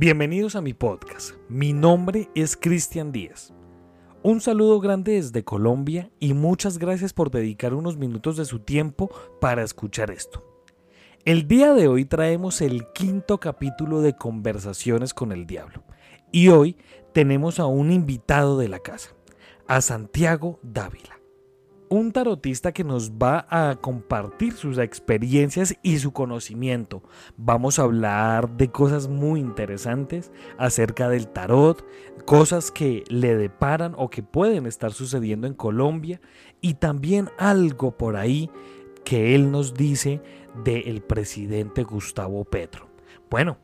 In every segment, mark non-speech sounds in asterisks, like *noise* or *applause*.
Bienvenidos a mi podcast. Mi nombre es Cristian Díaz. Un saludo grande desde Colombia y muchas gracias por dedicar unos minutos de su tiempo para escuchar esto. El día de hoy traemos el quinto capítulo de Conversaciones con el Diablo y hoy tenemos a un invitado de la casa, a Santiago Dávila un tarotista que nos va a compartir sus experiencias y su conocimiento. Vamos a hablar de cosas muy interesantes acerca del tarot, cosas que le deparan o que pueden estar sucediendo en Colombia y también algo por ahí que él nos dice del presidente Gustavo Petro. Bueno,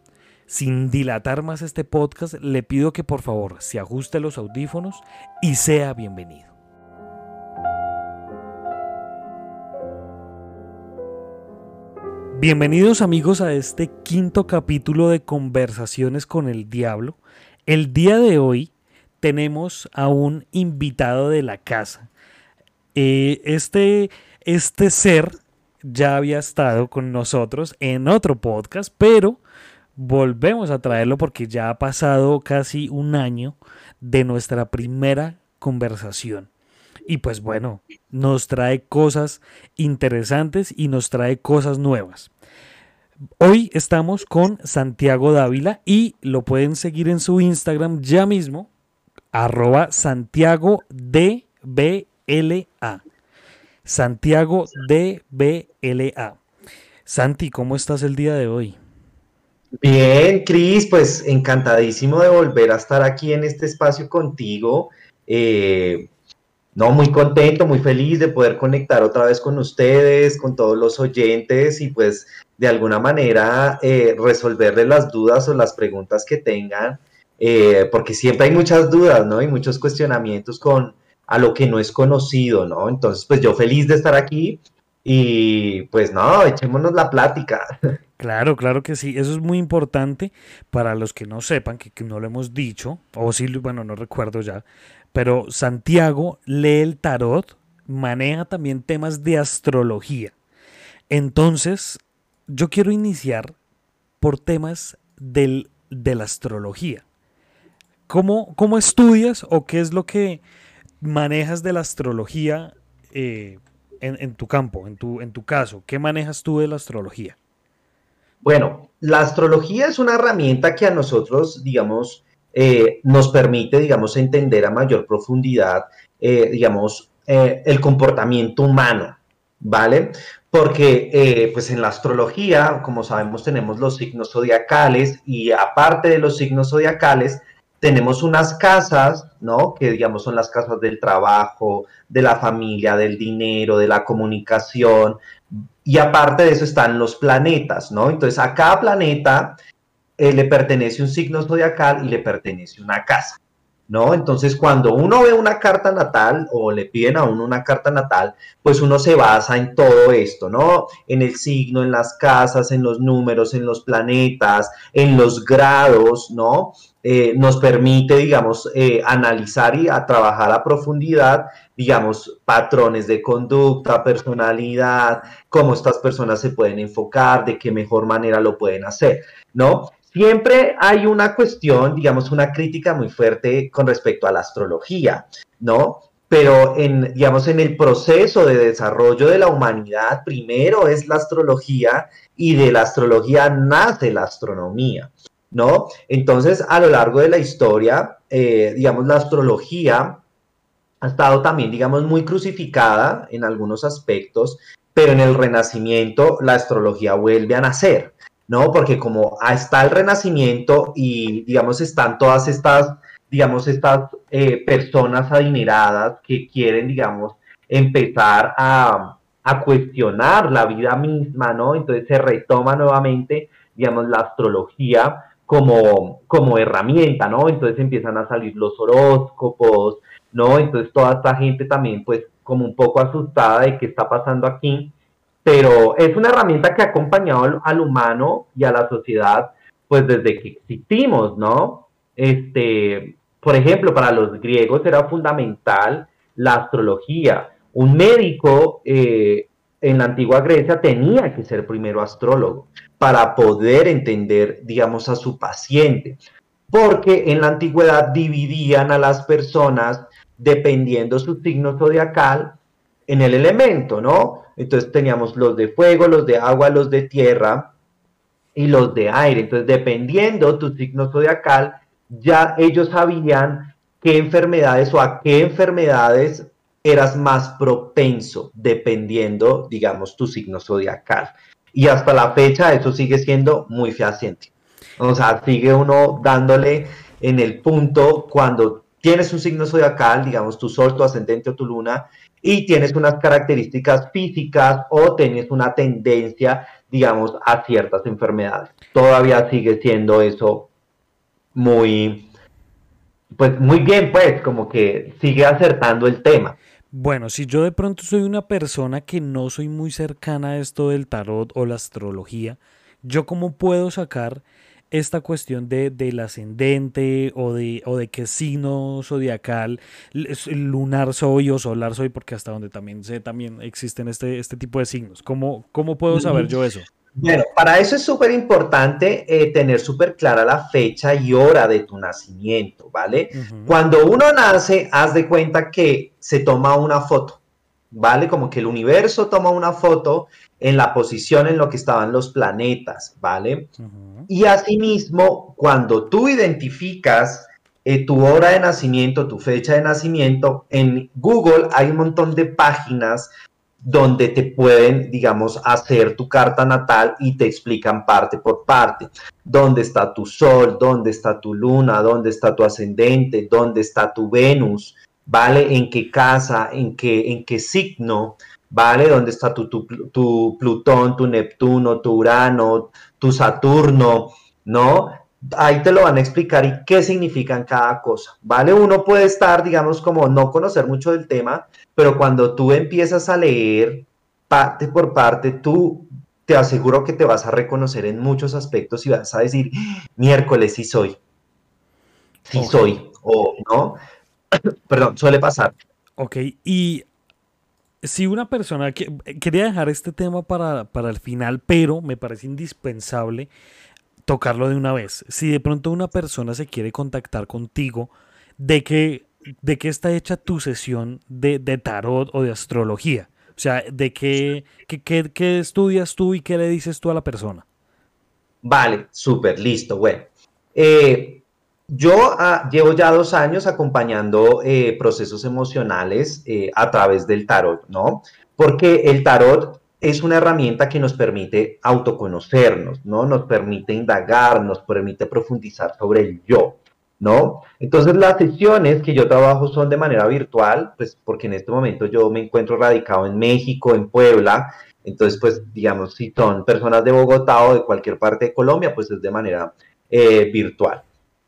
sin dilatar más este podcast, le pido que por favor se ajuste los audífonos y sea bienvenido. Bienvenidos amigos a este quinto capítulo de Conversaciones con el Diablo. El día de hoy tenemos a un invitado de la casa. Eh, este, este ser ya había estado con nosotros en otro podcast, pero volvemos a traerlo porque ya ha pasado casi un año de nuestra primera conversación. Y pues bueno, nos trae cosas interesantes y nos trae cosas nuevas. Hoy estamos con Santiago Dávila y lo pueden seguir en su Instagram ya mismo, arroba Santiago DBLA. Santiago DBLA. Santi, ¿cómo estás el día de hoy? Bien, Cris, pues encantadísimo de volver a estar aquí en este espacio contigo. Eh, no, muy contento, muy feliz de poder conectar otra vez con ustedes, con todos los oyentes y pues de alguna manera eh, resolverles las dudas o las preguntas que tengan, eh, porque siempre hay muchas dudas, ¿no? Y muchos cuestionamientos con a lo que no es conocido, ¿no? Entonces, pues yo feliz de estar aquí y pues no, echémonos la plática. *laughs* Claro, claro que sí. Eso es muy importante para los que no sepan, que, que no lo hemos dicho, o sí, bueno, no recuerdo ya, pero Santiago lee el tarot, maneja también temas de astrología. Entonces, yo quiero iniciar por temas del, de la astrología. ¿Cómo, ¿Cómo, estudias o qué es lo que manejas de la astrología eh, en, en, tu campo, en tu, en tu caso? ¿Qué manejas tú de la astrología? Bueno, la astrología es una herramienta que a nosotros, digamos, eh, nos permite, digamos, entender a mayor profundidad, eh, digamos, eh, el comportamiento humano, ¿vale? Porque, pues en la astrología, como sabemos, tenemos los signos zodiacales y aparte de los signos zodiacales, tenemos unas casas, ¿no? Que digamos son las casas del trabajo, de la familia, del dinero, de la comunicación. Y aparte de eso están los planetas, ¿no? Entonces a cada planeta eh, le pertenece un signo zodiacal y le pertenece una casa, ¿no? Entonces, cuando uno ve una carta natal o le piden a uno una carta natal, pues uno se basa en todo esto, ¿no? En el signo, en las casas, en los números, en los planetas, en los grados, ¿no? Eh, nos permite, digamos, eh, analizar y a trabajar a profundidad, digamos, patrones de conducta, personalidad, cómo estas personas se pueden enfocar, de qué mejor manera lo pueden hacer, ¿no? Siempre hay una cuestión, digamos, una crítica muy fuerte con respecto a la astrología, ¿no? Pero en, digamos, en el proceso de desarrollo de la humanidad, primero es la astrología y de la astrología nace la astronomía, ¿no? Entonces, a lo largo de la historia, eh, digamos, la astrología ha estado también, digamos, muy crucificada en algunos aspectos, pero en el Renacimiento la astrología vuelve a nacer, ¿no? Porque como está el renacimiento y, digamos, están todas estas, digamos, estas eh, personas adineradas que quieren, digamos, empezar a, cuestionar la vida misma, ¿no? Entonces se retoma nuevamente, digamos, la astrología como, como herramienta, ¿no? Entonces empiezan a salir los horóscopos, ¿no? Entonces toda esta gente también, pues, como un poco asustada de qué está pasando aquí pero es una herramienta que ha acompañado al, humano y a la sociedad pues desde que existimos, ¿no? Este, por ejemplo, para los griegos era fundamental la astrología. Un médico eh, en la antigua Grecia tenía que ser primero astrólogo para poder entender, digamos, a su paciente. Porque en la antigüedad dividían a las personas dependiendo su signo zodiacal en el elemento, ¿no? Entonces teníamos los de fuego, los de agua, los de tierra y los de aire. Entonces, dependiendo tu signo zodiacal, ya ellos sabían qué enfermedades o a qué enfermedades eras más propenso, dependiendo, digamos, tu signo zodiacal. Y hasta la fecha eso sigue siendo muy fehaciente. O sea, sigue uno dándole en el punto cuando tienes un signo zodiacal, digamos, tu sol, tu ascendente o tu luna, y tienes unas características físicas o tienes una tendencia, digamos, a ciertas enfermedades. Todavía sigue siendo eso muy, pues muy bien, pues, como que sigue acertando el tema. Bueno, si yo de pronto soy una persona que no soy muy cercana a esto del tarot o la astrología, ¿yo cómo puedo sacar esta cuestión de, del ascendente o de, o de qué signo zodiacal, lunar soy o solar soy, porque hasta donde también sé, también existen este, este tipo de signos. ¿Cómo, cómo puedo saber yo eso? Bueno, para eso es súper importante eh, tener súper clara la fecha y hora de tu nacimiento, ¿vale? Cuando uno nace, haz de cuenta que se toma una foto, ¿vale? Como que el universo toma una foto en la posición en lo que estaban los planetas, ¿vale? Y asimismo, cuando tú identificas eh, tu hora de nacimiento, tu fecha de nacimiento, en Google hay un montón de páginas donde te pueden, digamos, hacer tu carta natal y te explican parte por parte. ¿Dónde está tu sol? ¿Dónde está tu luna? ¿Dónde está tu ascendente? ¿Dónde está tu Venus? ¿Vale? ¿En qué casa? ¿En qué, en qué signo? ¿Vale? ¿Dónde está tu, tu, tu Plutón, tu Neptuno, tu Urano, tu Saturno? ¿No? ahí te lo van a explicar y qué significan cada cosa, ¿vale? Uno puede estar, digamos, como no conocer mucho del tema, pero cuando tú empiezas a leer parte por parte, tú te aseguro que te vas a reconocer en muchos aspectos y vas a decir, miércoles sí soy, sí soy, o no, *coughs* perdón, suele pasar. Ok, y si una persona, quería dejar este tema para, para el final, pero me parece indispensable tocarlo de una vez. Si de pronto una persona se quiere contactar contigo, ¿de qué, de qué está hecha tu sesión de, tarot o de astrología? O sea, ¿de qué, qué, estudias tú y qué le dices tú a la persona? Vale, súper, listo, bueno. Eh, yo ah, llevo ya dos años acompañando eh, procesos emocionales eh, a través del tarot, ¿no? Porque el tarot es una herramienta que nos permite autoconocernos, ¿no? Nos permite indagar, nos permite profundizar sobre el yo, ¿no? Entonces las sesiones que yo trabajo son de manera virtual, pues porque en este momento yo me encuentro radicado en México, en Puebla, entonces pues digamos si son personas de Bogotá o de cualquier parte de Colombia, pues es de manera eh, virtual.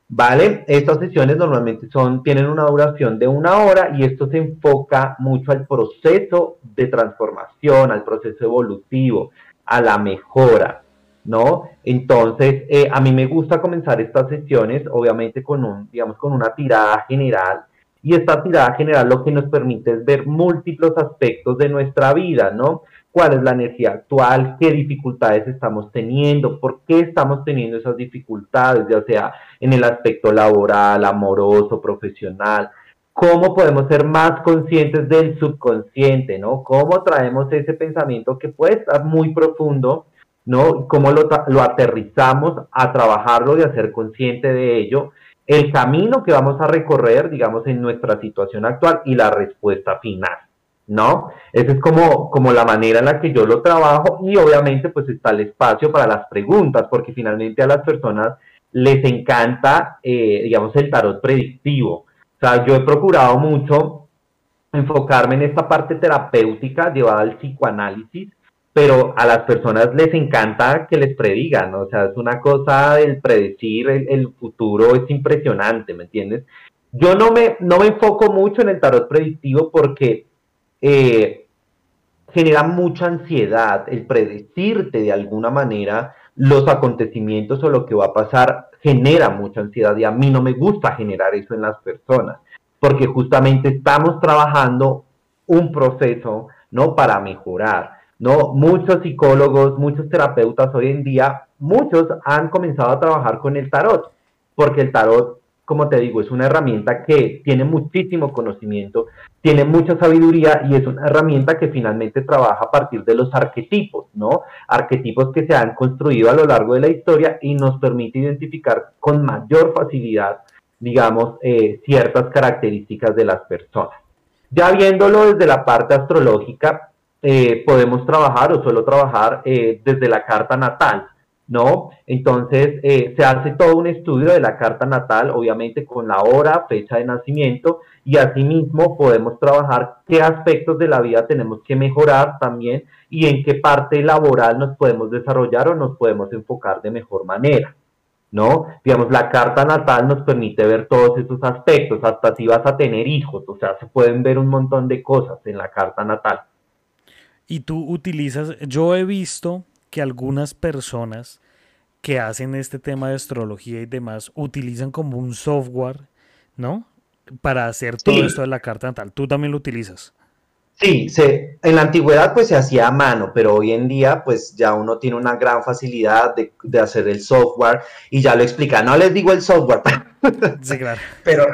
¿Vale? Estas sesiones normalmente son, tienen una duración de una hora y esto se enfoca mucho al proceso de transformación, al proceso evolutivo, a la mejora, ¿no? Entonces, eh, a mí me gusta comenzar estas sesiones, obviamente con un, digamos, con una tirada general y esta tirada general lo que nos permite es ver múltiples aspectos de nuestra vida, ¿no? Cuál es la energía actual, qué dificultades estamos teniendo, por qué estamos teniendo esas dificultades, ya sea en el aspecto laboral, amoroso, profesional, cómo podemos ser más conscientes del subconsciente, ¿no? Cómo traemos ese pensamiento que puede estar muy profundo, ¿no? Cómo lo, lo aterrizamos a trabajarlo y a ser consciente de ello, el camino que vamos a recorrer, digamos, en nuestra situación actual y la respuesta final. ¿No? Esa es como, como la manera en la que yo lo trabajo y obviamente pues está el espacio para las preguntas, porque finalmente a las personas les encanta, eh, digamos, el tarot predictivo. O sea, yo he procurado mucho enfocarme en esta parte terapéutica llevada al psicoanálisis, pero a las personas les encanta que les predigan, o sea, es una cosa del predecir el, el futuro, es impresionante, ¿me entiendes? Yo no me, no me enfoco mucho en el tarot predictivo porque eh, genera mucha ansiedad el predecirte de alguna manera los acontecimientos o lo que va a pasar, genera mucha ansiedad y a mí no me gusta generar eso en las personas, porque justamente estamos trabajando un proceso, ¿no? Para mejorar. ¿no? Muchos psicólogos, muchos terapeutas hoy en día, muchos han comenzado a trabajar con el tarot, porque el tarot, como te digo, es una herramienta que tiene muchísimo conocimiento, tiene mucha sabiduría y es una herramienta que finalmente trabaja a partir de los arquetipos, ¿no? Arquetipos que se han construido a lo largo de la historia y nos permite identificar con mayor facilidad, digamos, eh, ciertas características de las personas. Ya viéndolo desde la parte astrológica, eh, podemos trabajar o suelo trabajar eh, desde la carta natal, ¿no? Entonces, eh, se hace todo un estudio de la carta natal, obviamente con la hora, fecha de nacimiento, y asimismo podemos trabajar qué aspectos de la vida tenemos que mejorar también y en qué parte laboral nos podemos desarrollar o nos podemos enfocar de mejor manera. ¿no? Digamos, la carta natal nos permite ver todos esos aspectos, hasta si vas a tener hijos, o sea, se pueden ver un montón de cosas en la carta natal. Y tú utilizas, yo he visto que algunas personas que hacen este tema de astrología y demás utilizan como un software, ¿no? Para hacer todo esto de la carta natal. ¿Tú también lo utilizas? Sí, se, en la antigüedad pues se hacía a mano, pero hoy en día pues ya uno tiene una gran facilidad de, de hacer el software y ya lo explica. No les digo el software, *laughs* sí, claro. pero,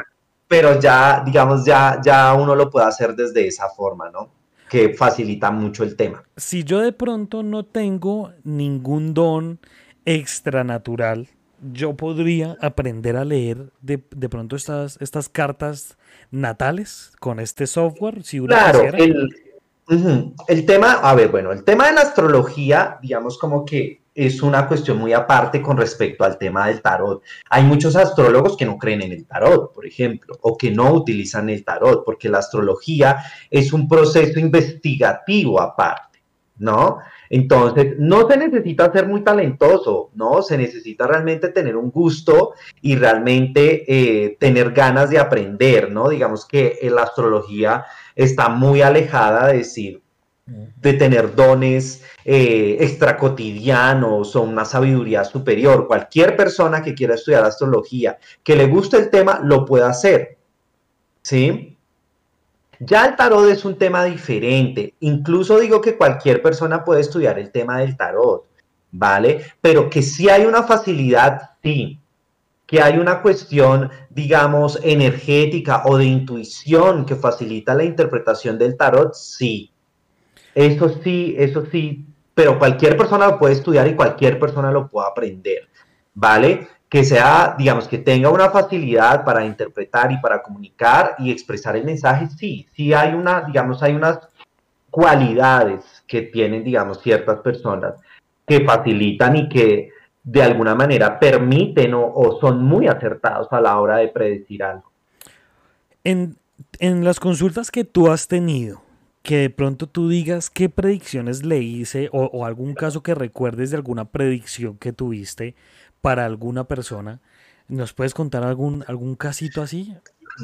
pero ya, digamos, ya, ya uno lo puede hacer desde esa forma, ¿no? Que facilita mucho el tema. Si yo de pronto no tengo ningún don extranatural, yo podría aprender a leer de, de pronto estas, estas cartas natales con este software? Si claro, el, tema, a ver, bueno, el tema de la astrología, digamos como que es una cuestión muy aparte con respecto al tema del tarot. Hay muchos astrólogos que no creen en el tarot, por ejemplo, o que no utilizan el tarot, porque la astrología es un proceso investigativo aparte, ¿no? Entonces, no se necesita ser muy talentoso, ¿no? Se necesita realmente tener un gusto y realmente eh, tener ganas de aprender, ¿no? Digamos que la astrología está muy alejada de decir, de tener dones eh, extracotidianos o una sabiduría superior. Cualquier persona que quiera estudiar astrología, que le guste el tema, lo puede hacer. ¿Sí? Ya el tarot es un tema diferente. Incluso digo que cualquier persona puede estudiar el tema del tarot, ¿vale? Pero que si hay una facilidad, sí. Que hay una cuestión, digamos, energética o de intuición que facilita la interpretación del tarot, sí. Eso sí, eso sí. Pero cualquier persona lo puede estudiar y cualquier persona lo puede aprender, ¿vale? Que sea, digamos, que tenga una facilidad para interpretar y para comunicar y expresar el mensaje, sí, sí hay una, digamos, hay unas cualidades que tienen, digamos, ciertas personas que facilitan y que de alguna manera permiten o, son muy acertados a la hora de predecir algo. En, en las consultas que tú has tenido, que de pronto tú digas qué predicciones le hice o, o, algún caso que recuerdes de alguna predicción que tuviste para alguna persona. ¿Nos puedes contar algún, algún casito así?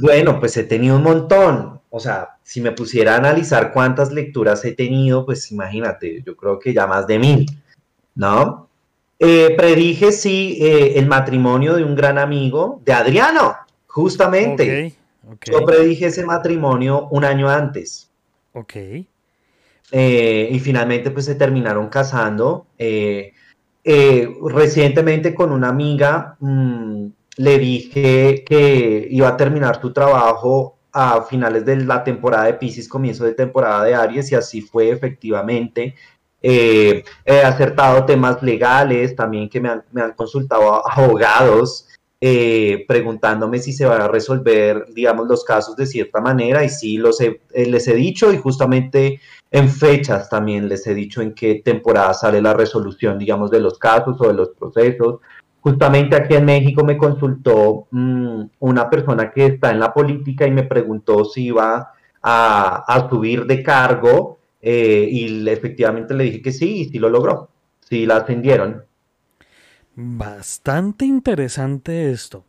Bueno, pues he tenido un montón. O sea, si me pusiera a analizar cuántas lecturas he tenido, pues imagínate, yo creo que ya más de mil, ¿no? Eh, predije, sí, eh, el matrimonio de un gran amigo, de Adriano, justamente. Yo predije ese matrimonio un año antes. Ok. Eh, y finalmente, pues se terminaron casando. Eh, recientemente con una amiga mm, le dije que iba a terminar su trabajo a finales de la temporada de Pisces, comienzo de temporada de Aries, y así fue efectivamente. Eh, he acertado temas legales, también que me han, consultado abogados, eh, preguntándome si se van a resolver, digamos, los casos de cierta manera, y sí, los les he dicho, y justamente en fechas también les he dicho en qué temporada sale la resolución, digamos, de los casos o de los procesos. Justamente aquí en México me consultó mm, una persona que está en la política y me preguntó si iba a, subir de cargo eh, y efectivamente le dije que sí y sí lo logró, sí la ascendieron. Bastante interesante esto.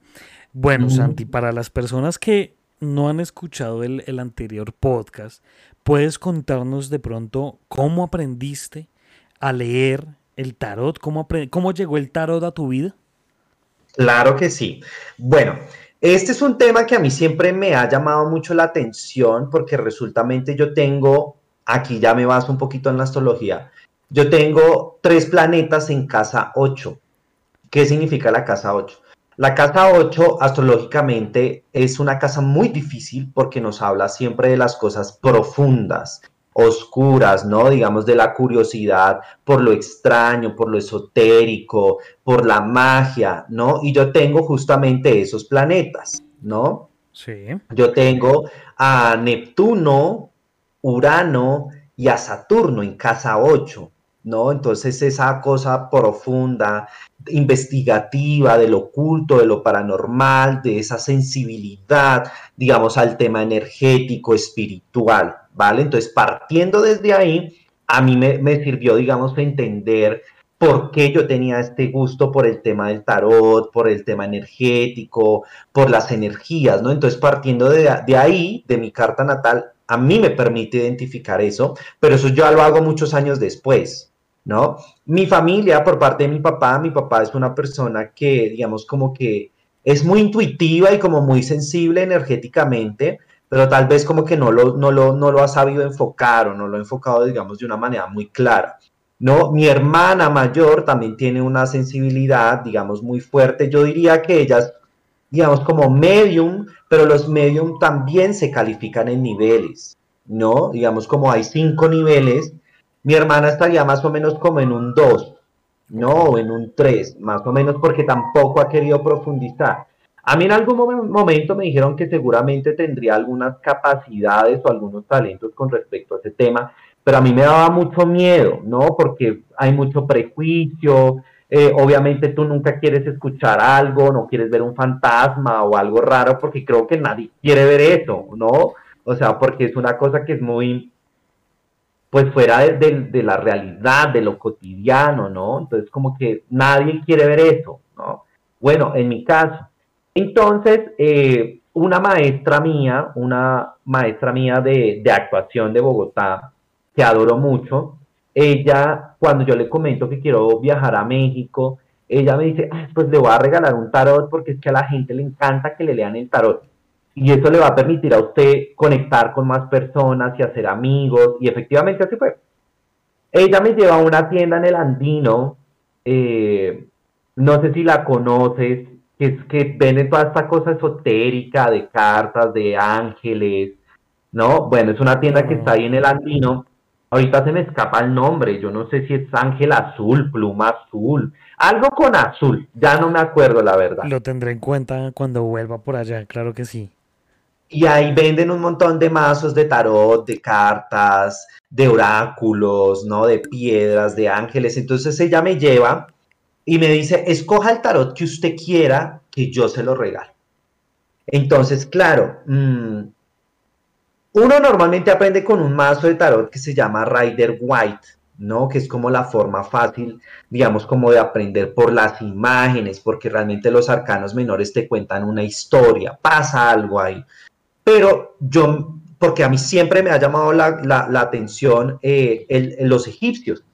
Bueno, Santi, para las personas que no han escuchado el, el anterior podcast, ¿Puedes contarnos de pronto cómo aprendiste a leer el tarot? ¿Cómo, ¿Cómo llegó el tarot a tu vida? Claro que sí. Bueno, este es un tema que a mí siempre me ha llamado mucho la atención porque resultamente yo tengo aquí ya me baso un poquito en la astrología. Yo tengo tres planetas en casa 8. ¿Qué significa la casa 8? La casa 8 astrológicamente es una casa muy difícil porque nos habla siempre de las cosas profundas, oscuras, ¿no? Digamos de la curiosidad por lo extraño, por lo esotérico, por la magia, ¿no? Y yo tengo justamente esos planetas, ¿no? Sí. Yo tengo a Neptuno, Urano y a Saturno en casa 8. ¿No? Entonces esa cosa profunda, investigativa, del oculto, de lo paranormal, de esa sensibilidad, digamos, al tema energético, espiritual, ¿vale? Entonces, partiendo desde ahí, a mí me, sirvió, digamos, entender por qué yo tenía este gusto por el tema del tarot, por el tema energético, por las energías, ¿no? Entonces, partiendo de, de ahí, de mi carta natal, a mí me permite identificar eso, pero eso yo lo hago muchos años después, ¿no? Mi familia, por parte de mi papá, mi papá es una persona que, digamos, como que es muy intuitiva y como muy sensible energéticamente, pero tal vez como que no lo, no lo, no lo ha sabido enfocar o no lo ha enfocado, digamos, de una manera muy clara. ¿no? Mi hermana mayor también tiene una sensibilidad, digamos, muy fuerte. Yo diría que ellas, digamos, como medium, pero los medium también se califican en niveles, ¿no? Digamos, como hay cinco niveles, mi hermana estaría más o menos como en un 2, no, en un 3, más o menos porque tampoco ha querido profundizar. A mí en algún momento me dijeron que seguramente tendría algunas capacidades o algunos talentos con respecto a ese tema, pero a mí me daba mucho miedo, ¿no? Porque hay mucho prejuicio, eh, obviamente tú nunca quieres escuchar algo, no quieres ver un fantasma o algo raro, porque creo que nadie quiere ver eso, ¿no? O sea, porque es una cosa que es muy, pues fuera de, la realidad, de lo cotidiano, ¿no? Entonces como que nadie quiere ver eso, ¿no? Bueno, en mi caso. Entonces, eh, una maestra mía, una maestra mía de, de actuación de Bogotá, que adoro mucho, ella, cuando yo le comento que quiero viajar a México, ella me dice, pues le voy a regalar un tarot porque es que a la gente le encanta que le lean el tarot y eso le va a permitir a usted conectar con más personas y hacer amigos, y efectivamente así fue. Ella me lleva a una tienda en el Andino, eh, no sé si la conoces, que es que venden toda esta cosa esotérica de cartas, de ángeles, ¿no? Bueno, es una tienda que está ahí en el Andino. Ahorita se me escapa el nombre, yo no sé si es Ángel Azul, Pluma Azul, algo con azul, ya no me acuerdo la verdad. Lo tendré en cuenta cuando vuelva por allá, claro que sí. Y ahí venden un montón de mazos de tarot, de cartas, de oráculos, ¿no? De piedras, de ángeles. Entonces ella me lleva y me dice, escoja el tarot que usted quiera, que yo se lo regalo. Entonces, claro, mm, uno normalmente aprende con un mazo de tarot que se llama Rider White, ¿no? Que es como la forma fácil, digamos, como de aprender por las imágenes, porque realmente los arcanos menores te cuentan una historia, pasa algo ahí pero yo, porque a mí siempre me ha llamado la, atención eh, los egipcios.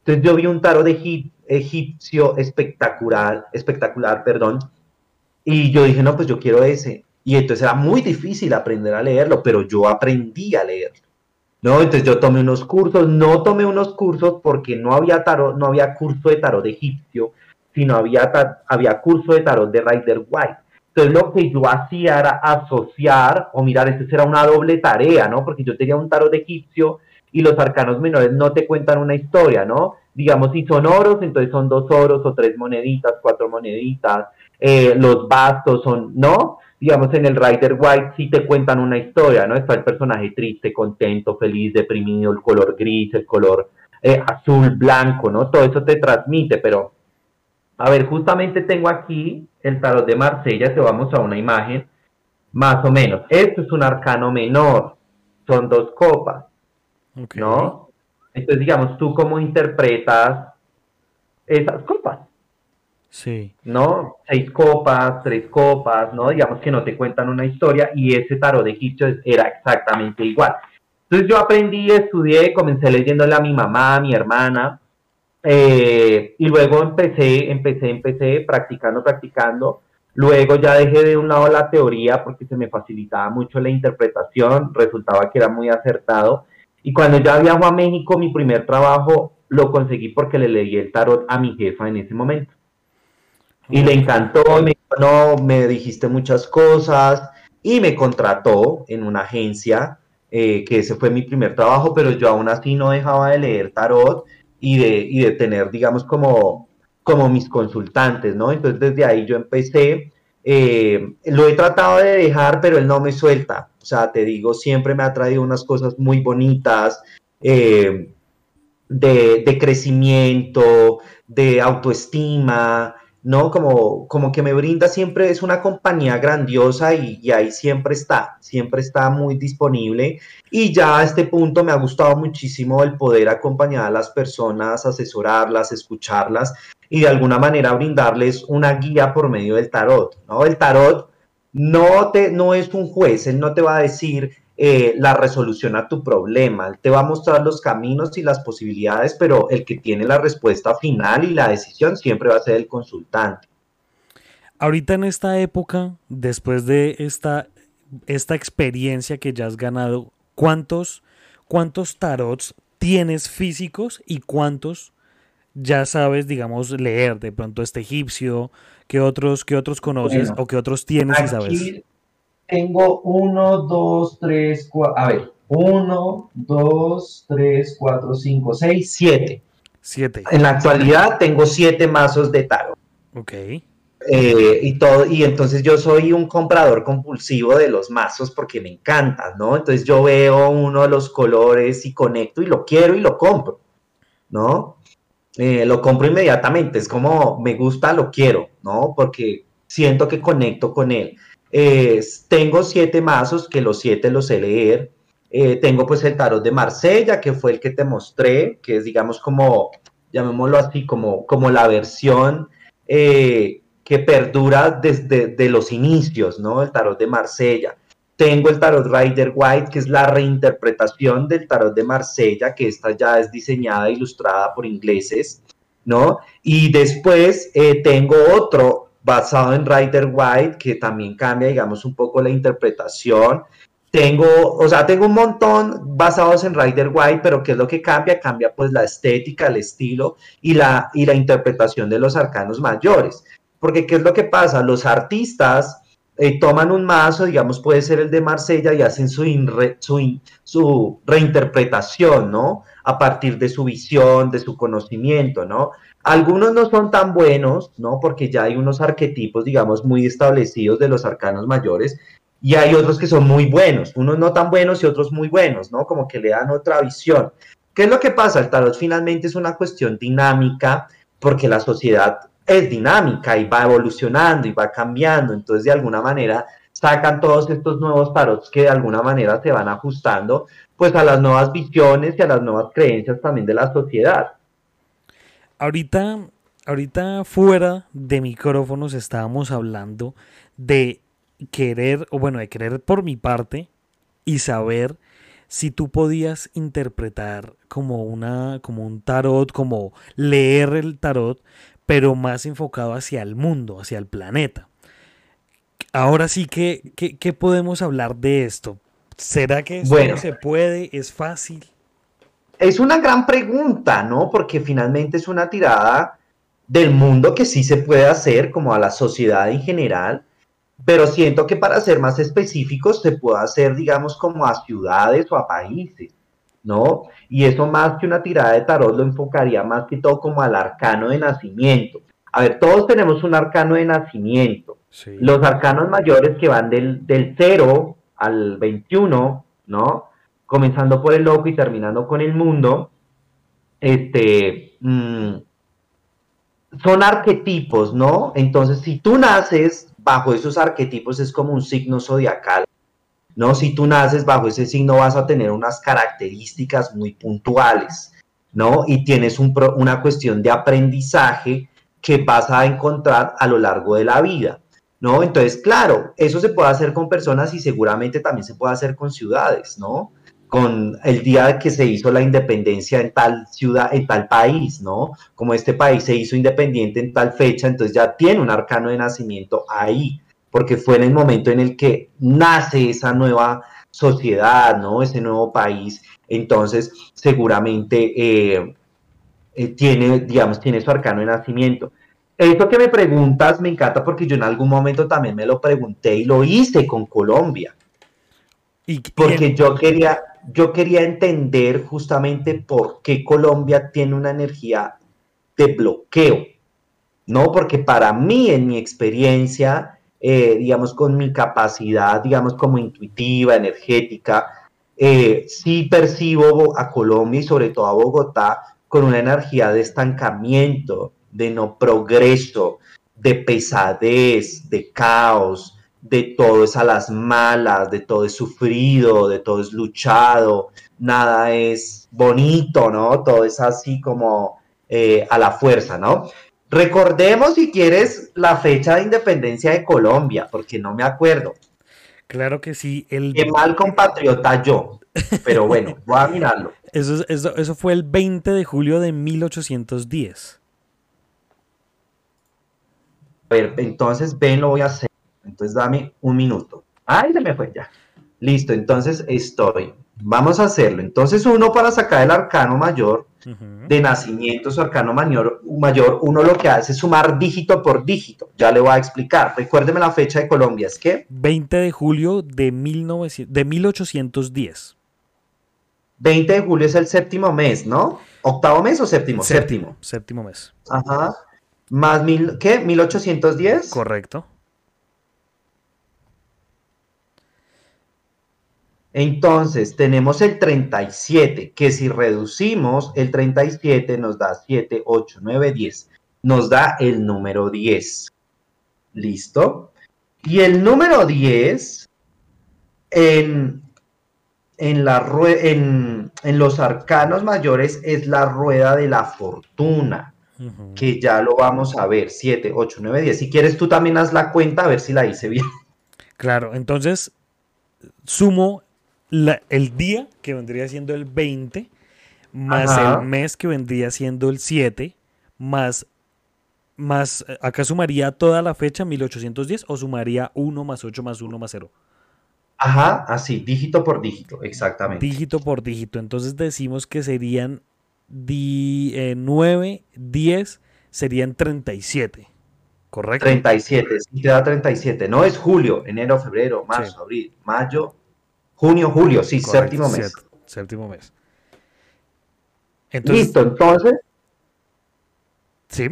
Entonces yo vi un tarot egipcio espectacular, espectacular, perdón, y yo dije, no, pues yo quiero ese. Y entonces era muy difícil aprender a leerlo, pero yo aprendí a leerlo. ¿no? Entonces yo tomé unos cursos, no tomé unos cursos porque no había tarot, no había curso de tarot de egipcio, sino había, había curso de tarot de Rider White. Entonces lo que yo hacía era asociar, o mirar, esto será una doble tarea, ¿no? Porque yo tenía un tarot egipcio y los arcanos menores no te cuentan una historia, ¿no? Digamos, si son oros, entonces son dos oros o tres moneditas, cuatro moneditas. Eh, los bastos son, ¿no? Digamos, en el Rider White sí te cuentan una historia, ¿no? Está el personaje triste, contento, feliz, deprimido, el color gris, el color eh, azul, blanco, ¿no? Todo eso te transmite, pero a ver, justamente tengo aquí el tarot de Marsella, te vamos a una imagen, más o menos. Esto es un arcano menor, son dos copas, ¿no? Entonces, digamos, ¿tú cómo interpretas esas copas? Sí. ¿No? Seis copas, tres copas, ¿no? Digamos que no te cuentan una historia y ese tarot de egipcio era exactamente igual. Entonces yo aprendí, estudié, comencé leyéndole a mi mamá, a mi hermana, eh, y luego empecé, empecé, empecé practicando, practicando. Luego ya dejé de un lado la teoría porque se me facilitaba mucho la interpretación, resultaba que era muy acertado. Y cuando ya viajo a México, mi primer trabajo lo conseguí porque le leí el tarot a mi jefa en ese momento. Y le encantó, me dijo, no, me dijiste muchas cosas y me contrató en una agencia, eh, que ese fue mi primer trabajo, pero yo aún así no dejaba de leer tarot y de, y de tener, digamos, como, como mis consultantes, ¿no? Entonces desde ahí yo empecé, eh, lo he tratado de dejar, pero él no me suelta. O sea, te digo, siempre me ha traído unas cosas muy bonitas. Eh, de, de, crecimiento, de autoestima, ¿no? Como, como que me brinda siempre, es una compañía grandiosa y, ahí siempre está, siempre está muy disponible. Y ya a este punto me ha gustado muchísimo el poder acompañar a las personas, asesorarlas, escucharlas y de alguna manera brindarles una guía por medio del tarot, ¿no? El tarot no, te, no es un juez, él no te va a decir eh, la resolución a tu problema. te va a mostrar los caminos y las posibilidades, pero el que tiene la respuesta final y la decisión siempre va a ser el consultante. Ahorita en esta época, después de esta, esta experiencia que ya has ganado, ¿cuántos, ¿cuántos tarots tienes físicos y cuántos ya sabes, digamos, leer? De pronto este egipcio, ¿qué otros, qué otros conoces o qué otros tienes y sabes? tengo uno, dos, tres, cuatro, a ver, uno, dos, tres, cuatro, cinco, seis, siete. Siete. En la actualidad tengo siete mazos de tarot. Ok. Eh, y todo, y entonces yo soy un comprador compulsivo de los mazos porque me encantan, ¿no? Entonces yo veo uno de los colores y conecto y lo quiero y lo compro, ¿no? Eh, lo compro inmediatamente, es como me gusta, lo quiero, ¿no? Porque siento que conecto con él tengo siete mazos, que los siete los sé leer. Eh, tengo pues el tarot de Marsella, que fue el que te mostré, que es digamos como, llamémoslo así, como, como la versión que perdura desde de los inicios, ¿no? El tarot de Marsella. Tengo el tarot Rider White, que es la reinterpretación del tarot de Marsella, que esta ya es diseñada e ilustrada por ingleses, ¿no? Y después eh, tengo otro basado en Rider White, que también cambia, digamos, un poco la interpretación. Tengo, o sea, tengo un montón basados en Rider White, pero ¿qué es lo que cambia? Cambia pues la estética, el estilo y la, y la interpretación de los arcanos mayores. Porque ¿qué es lo que pasa? Los artistas eh, toman un mazo, digamos, puede ser el de Marsella y hacen su, su, su reinterpretación, ¿no? A partir de su visión, de su conocimiento, ¿no? Algunos no son tan buenos, ¿no? Porque ya hay unos arquetipos, digamos, muy establecidos de los arcanos mayores y hay otros que son muy buenos, unos no tan buenos y otros muy buenos, ¿no? Como que le dan otra visión. ¿Qué es lo que pasa? El tarot finalmente es una cuestión dinámica porque la sociedad es dinámica y va evolucionando y va cambiando, entonces de alguna manera sacan todos estos nuevos tarots que de alguna manera se van ajustando pues a las nuevas visiones y a las nuevas creencias también de la sociedad. Ahorita, ahorita fuera de micrófonos estábamos hablando de querer, o bueno, de querer por mi parte y saber si tú podías interpretar como una, como un tarot, como leer el tarot, pero más enfocado hacia el mundo, hacia el planeta. Ahora sí que, ¿qué podemos hablar de esto? ¿Será que esto se puede? ¿Es fácil? Es una gran pregunta, ¿no? Porque finalmente es una tirada del mundo que sí se puede hacer, como a la sociedad en general, pero siento que para ser más específicos se puede hacer, digamos, como a ciudades o a países, ¿no? Y eso más que una tirada de tarot lo enfocaría más que todo como al arcano de nacimiento. A ver, todos tenemos un arcano de nacimiento. Los arcanos mayores que van del, del 0 al 21, ¿no? comenzando por el loco y terminando con el mundo, este, mm, son arquetipos, ¿no? Entonces, si tú naces bajo esos arquetipos, es como un signo zodiacal, ¿no? Si tú naces bajo ese signo, vas a tener unas características muy puntuales, ¿no? Y tienes una cuestión de aprendizaje que vas a encontrar a lo largo de la vida. ¿No? Entonces, claro, eso se puede hacer con personas y seguramente también se puede hacer con ciudades, ¿no? con el día que se hizo la independencia en tal ciudad, en tal país, ¿no? Como este país se hizo independiente en tal fecha, entonces ya tiene un arcano de nacimiento ahí, porque fue en el momento en el que nace esa nueva sociedad, ¿no? Ese nuevo país. Entonces, seguramente eh, eh, tiene, digamos, tiene su arcano de nacimiento. Esto que me preguntas me encanta porque yo en algún momento también me lo pregunté y lo hice con Colombia. ¿Y, porque yo quería, yo quería entender justamente por qué Colombia tiene una energía de bloqueo. No, porque para mí, en mi experiencia, eh, digamos, con mi capacidad, digamos, como intuitiva, energética, eh, sí percibo a Colombia y sobre todo a Bogotá con una energía de estancamiento, de no progreso, de pesadez, de caos, de todo es a las malas, de todo es sufrido, de todo es luchado, nada es bonito, ¿no? Todo es así como eh, a la fuerza, ¿no? Recordemos, si quieres, la fecha de independencia de Colombia, porque no me acuerdo. Claro que sí. El... Qué mal compatriota yo. Pero bueno, *laughs* voy a mirarlo. Eso, eso, eso fue el 20 de julio de 1810. A ver, entonces ven, lo voy a hacer. Entonces dame un minuto. Ay, se me fue ya. Listo, entonces estoy. Vamos a hacerlo. Entonces uno para sacar el arcano mayor de nacimiento, su arcano mayor, mayor, uno lo que hace es sumar dígito por dígito. Ya le voy a explicar. Recuérdeme la fecha de Colombia, ¿es que? 20 de julio de, 1900, de 1810. 20 de julio es el séptimo mes, ¿no? ¿Octavo mes o séptimo? Séptimo. Séptimo, mes. Ajá. Más mil, ¿qué? ¿1810? Correcto. Entonces, tenemos el 37, que si reducimos el 37 nos da 7, 8, 9, 10. Nos da el número 10. ¿Listo? Y el número 10 en, en, la, en, en los arcanos mayores es la rueda de la fortuna, que ya lo vamos a ver. 7, 8, 9, 10. Si quieres, tú también haz la cuenta a ver si la hice bien. Claro, entonces sumo el día, que vendría siendo el 20, más el mes, que vendría siendo el 7, más, más, acá sumaría toda la fecha 1810 o sumaría 1 más 8 más 1 más 0. Ajá, así, dígito por dígito, exactamente. Dígito por dígito. Entonces decimos que serían 9, 10, eh, serían 37. ¿Correcto? 37, sí te da 37. No es julio, enero, febrero, marzo, abril, mayo, Junio, julio, sí, séptimo mes. Séptimo mes. Listo, entonces. Sí.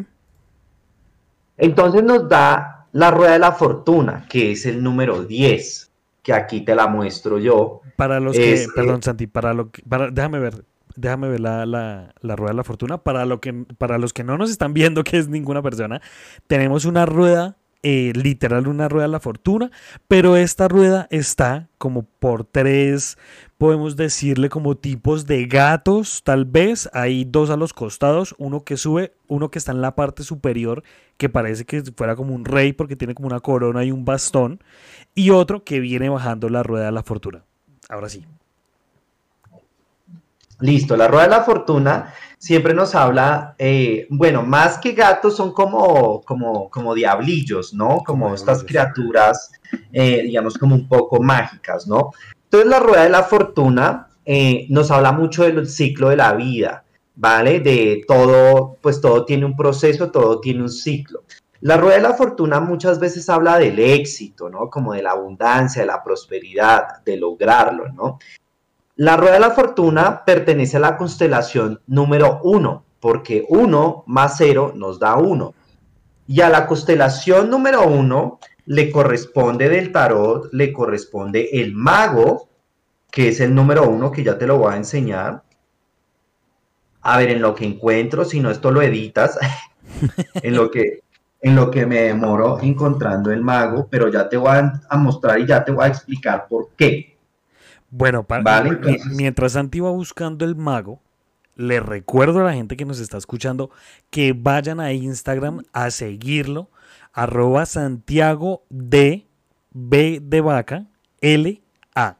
Entonces nos da la rueda de la fortuna, que es el número 10, que aquí te la muestro yo. Para los que, este perdón Santi, para lo que, para, déjame ver, déjame ver la, la, la, rueda de la fortuna. Para, lo que, para los que no nos están viendo, *laughs* que es ninguna persona, tenemos una rueda eh, literal una rueda de la fortuna, pero esta rueda está como por tres, podemos decirle como tipos de gatos, tal vez. Hay dos a los costados, uno que sube, uno que está en la parte superior, que parece que fuera como un rey porque tiene como una corona y un bastón, y otro que viene bajando la rueda de la fortuna. Ahora sí. Listo, la rueda de la fortuna siempre nos habla, eh, bueno, más que gatos son como, como, como diablillos, ¿no? Como estas criaturas, eh, digamos, como un poco mágicas, ¿no? Entonces la rueda de la fortuna eh, nos habla mucho del ciclo de la vida, ¿vale? De todo, pues todo tiene un proceso, todo tiene un ciclo. La rueda de la fortuna muchas veces habla del éxito, ¿no? Como de la abundancia, de la prosperidad, de lograrlo, ¿no? La rueda de la fortuna pertenece a la constelación número uno, porque uno más cero nos da uno. Y a la constelación número uno le corresponde del tarot, le corresponde el mago, que es el número uno, que ya te lo voy a enseñar. A ver, en lo que encuentro, si no esto lo editas, *laughs* en lo que en lo que me demoro encontrando el mago, pero ya te voy a mostrar y ya te voy a explicar por qué. Bueno, mientras Santi va buscando el mago, le recuerdo a la gente que nos está escuchando que vayan a Instagram a seguirlo, arroba Santiago de B de vaca L A.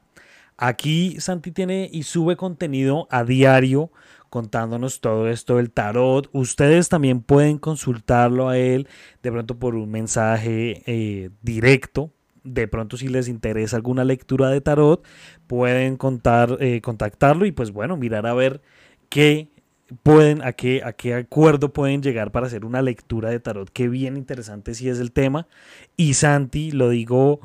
Aquí Santi tiene y sube contenido a diario contándonos todo esto del tarot. Ustedes también pueden consultarlo a él de pronto por un mensaje eh, directo de pronto si les interesa alguna lectura de tarot, pueden contar, eh, contactarlo y pues bueno, mirar a ver qué pueden, a qué, a qué acuerdo pueden llegar para hacer una lectura de tarot, que bien interesante si es el tema. Y Santi, lo digo,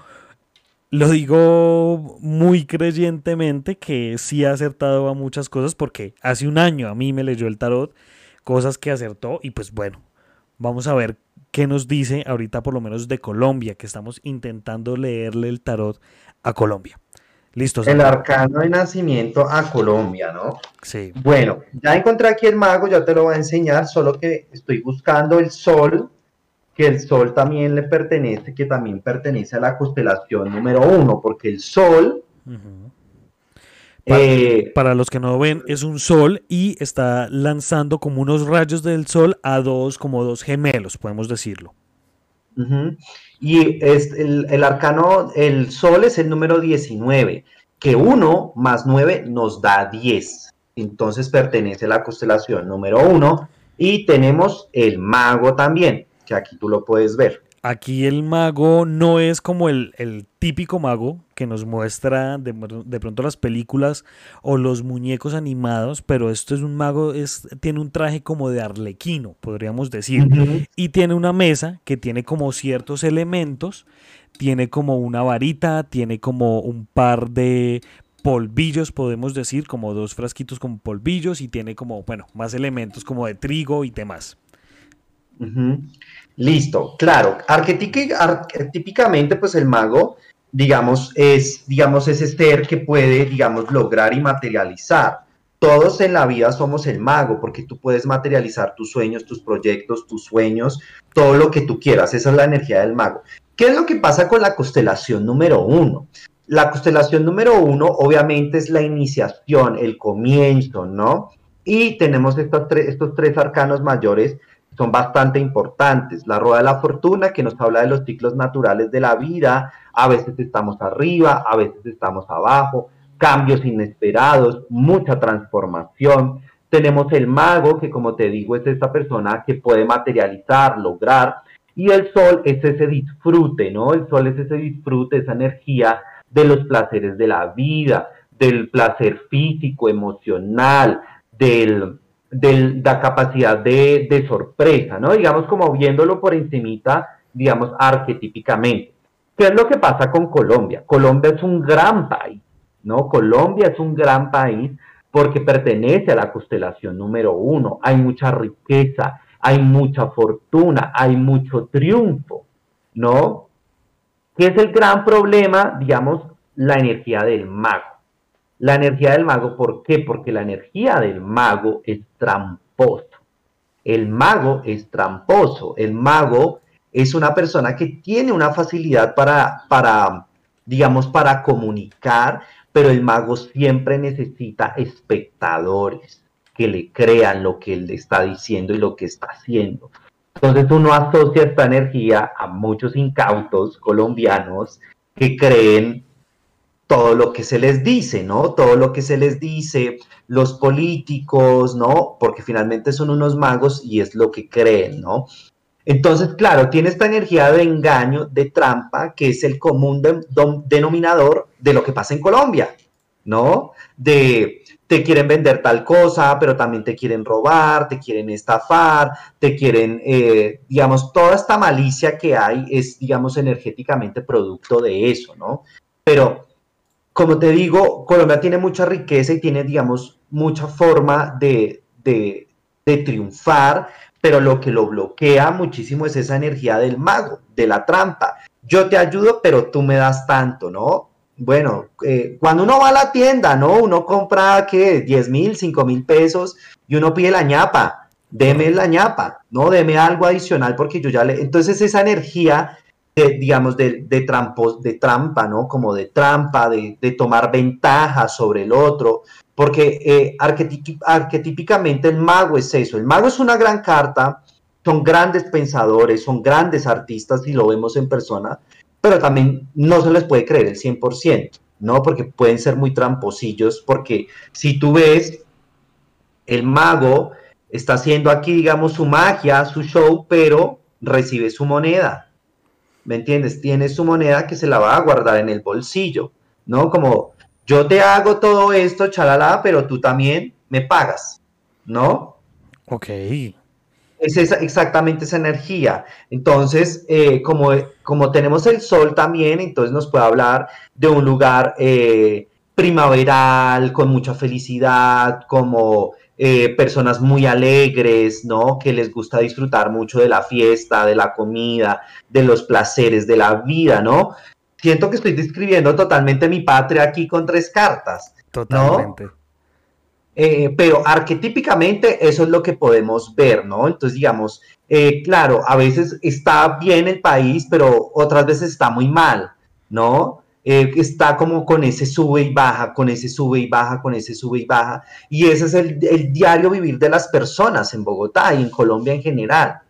lo digo muy creyentemente que sí ha acertado a muchas cosas porque hace un año a mí me leyó el tarot, cosas que acertó y pues bueno, vamos a ver qué nos dice ahorita por lo menos de Colombia, que estamos intentando leerle el tarot a Colombia. Listo. El arcano de nacimiento a Colombia, ¿no? Sí. Bueno, ya encontré aquí el mago, ya te lo voy a enseñar, solo que estoy buscando el sol, que el sol también le pertenece, que también pertenece a la constelación número uno, porque el sol... Para, eh, para, los que no ven, es un sol y está lanzando como unos rayos del sol a dos, como dos gemelos, podemos decirlo. Y es el, arcano, el sol es el número 19, que 1 más 9 nos da 10. Entonces pertenece a la constelación número 1. Y tenemos el mago también, que aquí tú lo puedes ver. Aquí el mago no es como el, típico mago que nos muestra de, pronto las películas o los muñecos animados, pero esto es un mago, es, tiene un traje como de arlequino, podríamos decir, y tiene una mesa que tiene como ciertos elementos, tiene como una varita, tiene como un par de polvillos, podemos decir, como dos frasquitos con polvillos y tiene como, bueno, más elementos como de trigo y demás. Listo, claro. Arquetípicamente, pues el mago, digamos, es, digamos, ese ser que puede, digamos, lograr y materializar. Todos en la vida somos el mago, porque tú puedes materializar tus sueños, tus proyectos, tus sueños, todo lo que tú quieras. Esa es la energía del mago. ¿Qué es lo que pasa con la constelación número uno? La constelación número uno, obviamente, es la iniciación, el comienzo, ¿no? Y tenemos estos tres, estos tres arcanos mayores son bastante importantes. La rueda de la fortuna, que nos habla de los ciclos naturales de la vida, a veces estamos arriba, a veces estamos abajo, cambios inesperados, mucha transformación. Tenemos el mago, que como te digo, es esta persona que puede materializar, lograr. Y el sol es ese disfrute, ¿no? El sol es ese disfrute, esa energía de los placeres de la vida, del placer físico, emocional, del, de la capacidad de, sorpresa, ¿no? Digamos como viéndolo por encimita, digamos, arquetípicamente. ¿Qué es lo que pasa con Colombia? Colombia es un gran país, ¿no? Colombia es un gran país porque pertenece a la constelación número uno. Hay mucha riqueza, hay mucha fortuna, hay mucho triunfo, ¿no? ¿Qué es el gran problema? Digamos, la energía del mago. La energía del mago, ¿por qué? Porque la energía del mago es tramposo. El mago es tramposo. El mago es una persona que tiene una facilidad para, para, digamos, para comunicar, pero el mago siempre necesita espectadores que le crean lo que él está diciendo y lo que está haciendo. Entonces uno asocia esta energía a muchos incautos colombianos que creen todo lo que se les dice, ¿no? Todo lo que se les dice, los políticos, ¿no? Porque finalmente son unos magos y es lo que creen, ¿no? Entonces, claro, tiene esta energía de engaño, de trampa, que es el común denominador de lo que pasa en Colombia, ¿no? De te quieren vender tal cosa, pero también te quieren robar, te quieren estafar, te quieren, eh, digamos, toda esta malicia que hay es, digamos, energéticamente producto de eso, ¿no? Pero como te digo, Colombia tiene mucha riqueza y tiene, digamos, mucha forma de, triunfar, pero lo que lo bloquea muchísimo es esa energía del mago, de la trampa. Yo te ayudo, pero tú me das tanto, ¿no? Bueno, eh, cuando uno va a la tienda, ¿no? Uno compra, ¿qué? 10 mil, 5 mil pesos y uno pide la ñapa. Deme la ñapa, ¿no? Deme algo adicional porque yo ya le... Entonces esa energía digamos, de, de, de trampa, ¿no? Como de trampa, de, tomar ventaja sobre el otro, porque eh, arquetípicamente el mago es eso, el mago es una gran carta, son grandes pensadores, son grandes artistas y lo vemos en persona, pero también no se les puede creer el 100%, ¿no? Porque pueden ser muy tramposillos, porque si tú ves, el mago está haciendo aquí, digamos, su magia, su show, pero recibe su moneda, ¿me entiendes? Tiene su moneda que se la va a guardar en el bolsillo, ¿no? Como yo te hago todo esto, chalala, pero tú también me pagas, ¿no? Ok. Es exactamente esa energía. Entonces, eh, como, como tenemos el sol también, entonces nos puede hablar de un lugar eh, primaveral, con mucha felicidad, como eh, personas muy alegres, ¿no? Que les gusta disfrutar mucho de la fiesta, de la comida, de los placeres de la vida, ¿no? Siento que estoy describiendo totalmente mi patria aquí con tres cartas. Totalmente. Eh, pero arquetípicamente eso es lo que podemos ver, ¿no? Entonces, digamos, eh, claro, a veces está bien el país, pero otras veces está muy mal, ¿no? Eh, está como con ese sube y baja, con ese sube y baja, con ese sube y baja. Y ese es el, diario vivir de las personas en Bogotá y en Colombia en general.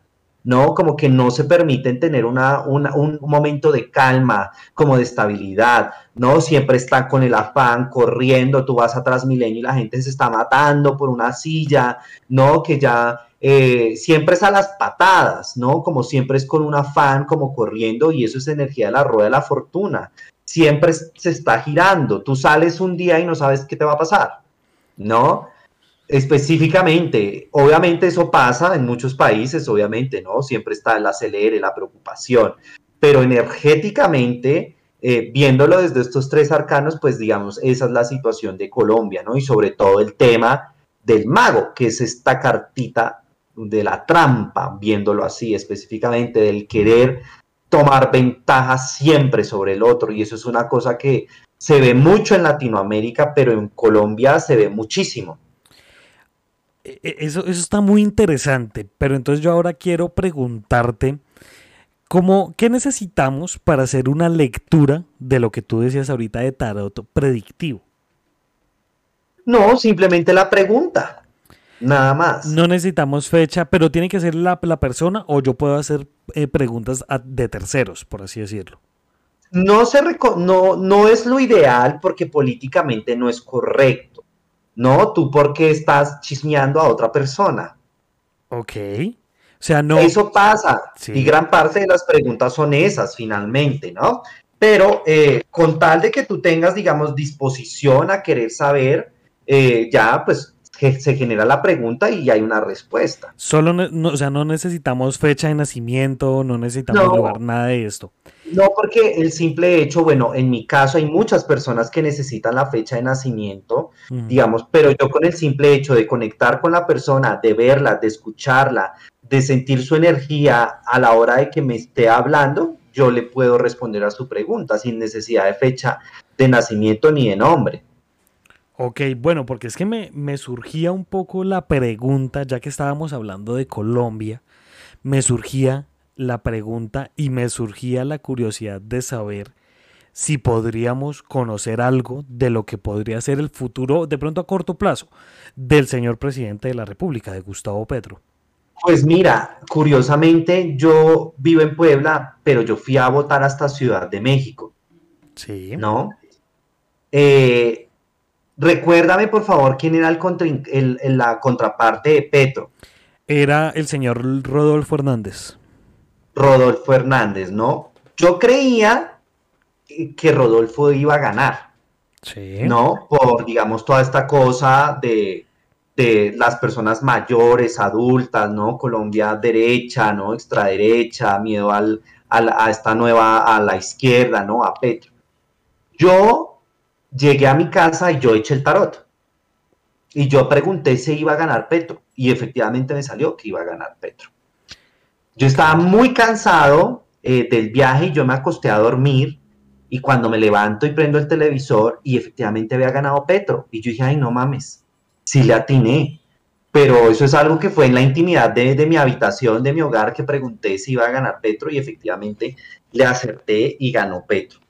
¿no? Como que no se permiten tener una, un momento de calma, como de estabilidad, ¿no? Siempre están con el afán, corriendo, tú vas a Transmilenio y la gente se está matando por una silla, ¿no? Que ya eh, siempre es a las patadas, ¿no? Como siempre es con un afán, como corriendo, y eso es energía de la rueda de la fortuna siempre se está girando. Tú sales un día y no sabes qué te va a pasar, ¿no? Específicamente, obviamente eso pasa en muchos países, obviamente, ¿no? Siempre está el acelere, la preocupación, pero energéticamente, eh, viéndolo desde estos tres arcanos, pues digamos, esa es la situación de Colombia, ¿no? Y sobre todo el tema del mago, que es esta cartita de la trampa, viéndolo así específicamente, del querer tomar ventaja siempre sobre el otro y eso es una cosa que se ve mucho en Latinoamérica, pero en Colombia se ve muchísimo. E, e, eso, eso está muy interesante, pero entonces yo ahora quiero preguntarte, ¿cómo, ¿qué necesitamos para hacer una lectura de lo que tú decías ahorita de tarot predictivo? No, simplemente la pregunta. Nada más. No necesitamos fecha, pero tiene que ser la, persona o yo puedo hacer eh, preguntas de terceros, por así decirlo. No, se no, no es lo ideal porque políticamente no es correcto. No, tú porque estás chismeando a otra persona. Ok. O sea, no. Eso pasa. Y gran parte de las preguntas son esas, finalmente, ¿no? Pero eh, con tal de que tú tengas, digamos, disposición a querer saber, eh, ya, pues que se genera la pregunta y hay una respuesta. Solo, no, o sea, no necesitamos fecha de nacimiento, no necesitamos lugar, nada de esto. No, porque el simple hecho, bueno, en mi caso hay muchas personas que necesitan la fecha de nacimiento, digamos, pero yo con el simple hecho de conectar con la persona, de verla, de escucharla, de sentir su energía a la hora de que me esté hablando, yo le puedo responder a su pregunta sin necesidad de fecha de nacimiento ni de nombre. Ok, bueno, porque es que me, me, surgía un poco la pregunta, ya que estábamos hablando de Colombia, me surgía la pregunta y me surgía la curiosidad de saber si podríamos conocer algo de lo que podría ser el futuro, de pronto a corto plazo, del señor presidente de la República, de Gustavo Petro. Pues mira, curiosamente yo vivo en Puebla, pero yo fui a votar hasta Ciudad de México. Sí. ¿No? Eh, Recuérdame, por favor, quién era el, la contraparte de Petro. Era el señor Rodolfo Hernández. Rodolfo Hernández, ¿no? Yo creía que Rodolfo iba a ganar. Sí. ¿No? Por, digamos, toda esta cosa de, las personas mayores, adultas, ¿no? Colombia derecha, ¿no? Extraderecha, miedo al, a esta nueva, a la izquierda, ¿no? A Petro. Yo llegué a mi casa y yo eché el tarot. Y yo pregunté si iba a ganar Petro. Y efectivamente me salió que iba a ganar Petro. Yo estaba muy cansado eh, del viaje y yo me acosté a dormir. Y cuando me levanto y prendo el televisor y efectivamente había ganado Petro. Y yo dije, ay, no mames, sí le atiné. Pero eso es algo que fue en la intimidad de, de mi habitación, de mi hogar, que pregunté si iba a ganar Petro y efectivamente le acerté y ganó Petro.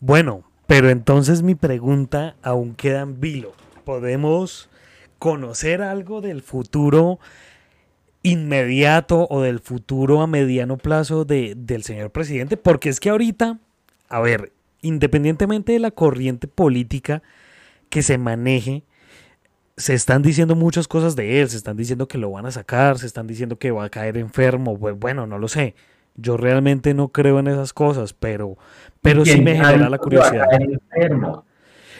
Bueno, pero entonces mi pregunta aún queda en vilo. ¿Podemos conocer algo del futuro inmediato o del futuro a mediano plazo de, del señor presidente? Porque es que ahorita, a ver, independientemente de la corriente política que se maneje, se están diciendo muchas cosas de él, se están diciendo que lo van a sacar, se están diciendo que va a caer enfermo, bueno, no lo sé. Yo realmente no creo en esas cosas, pero, pero sí me genera la curiosidad.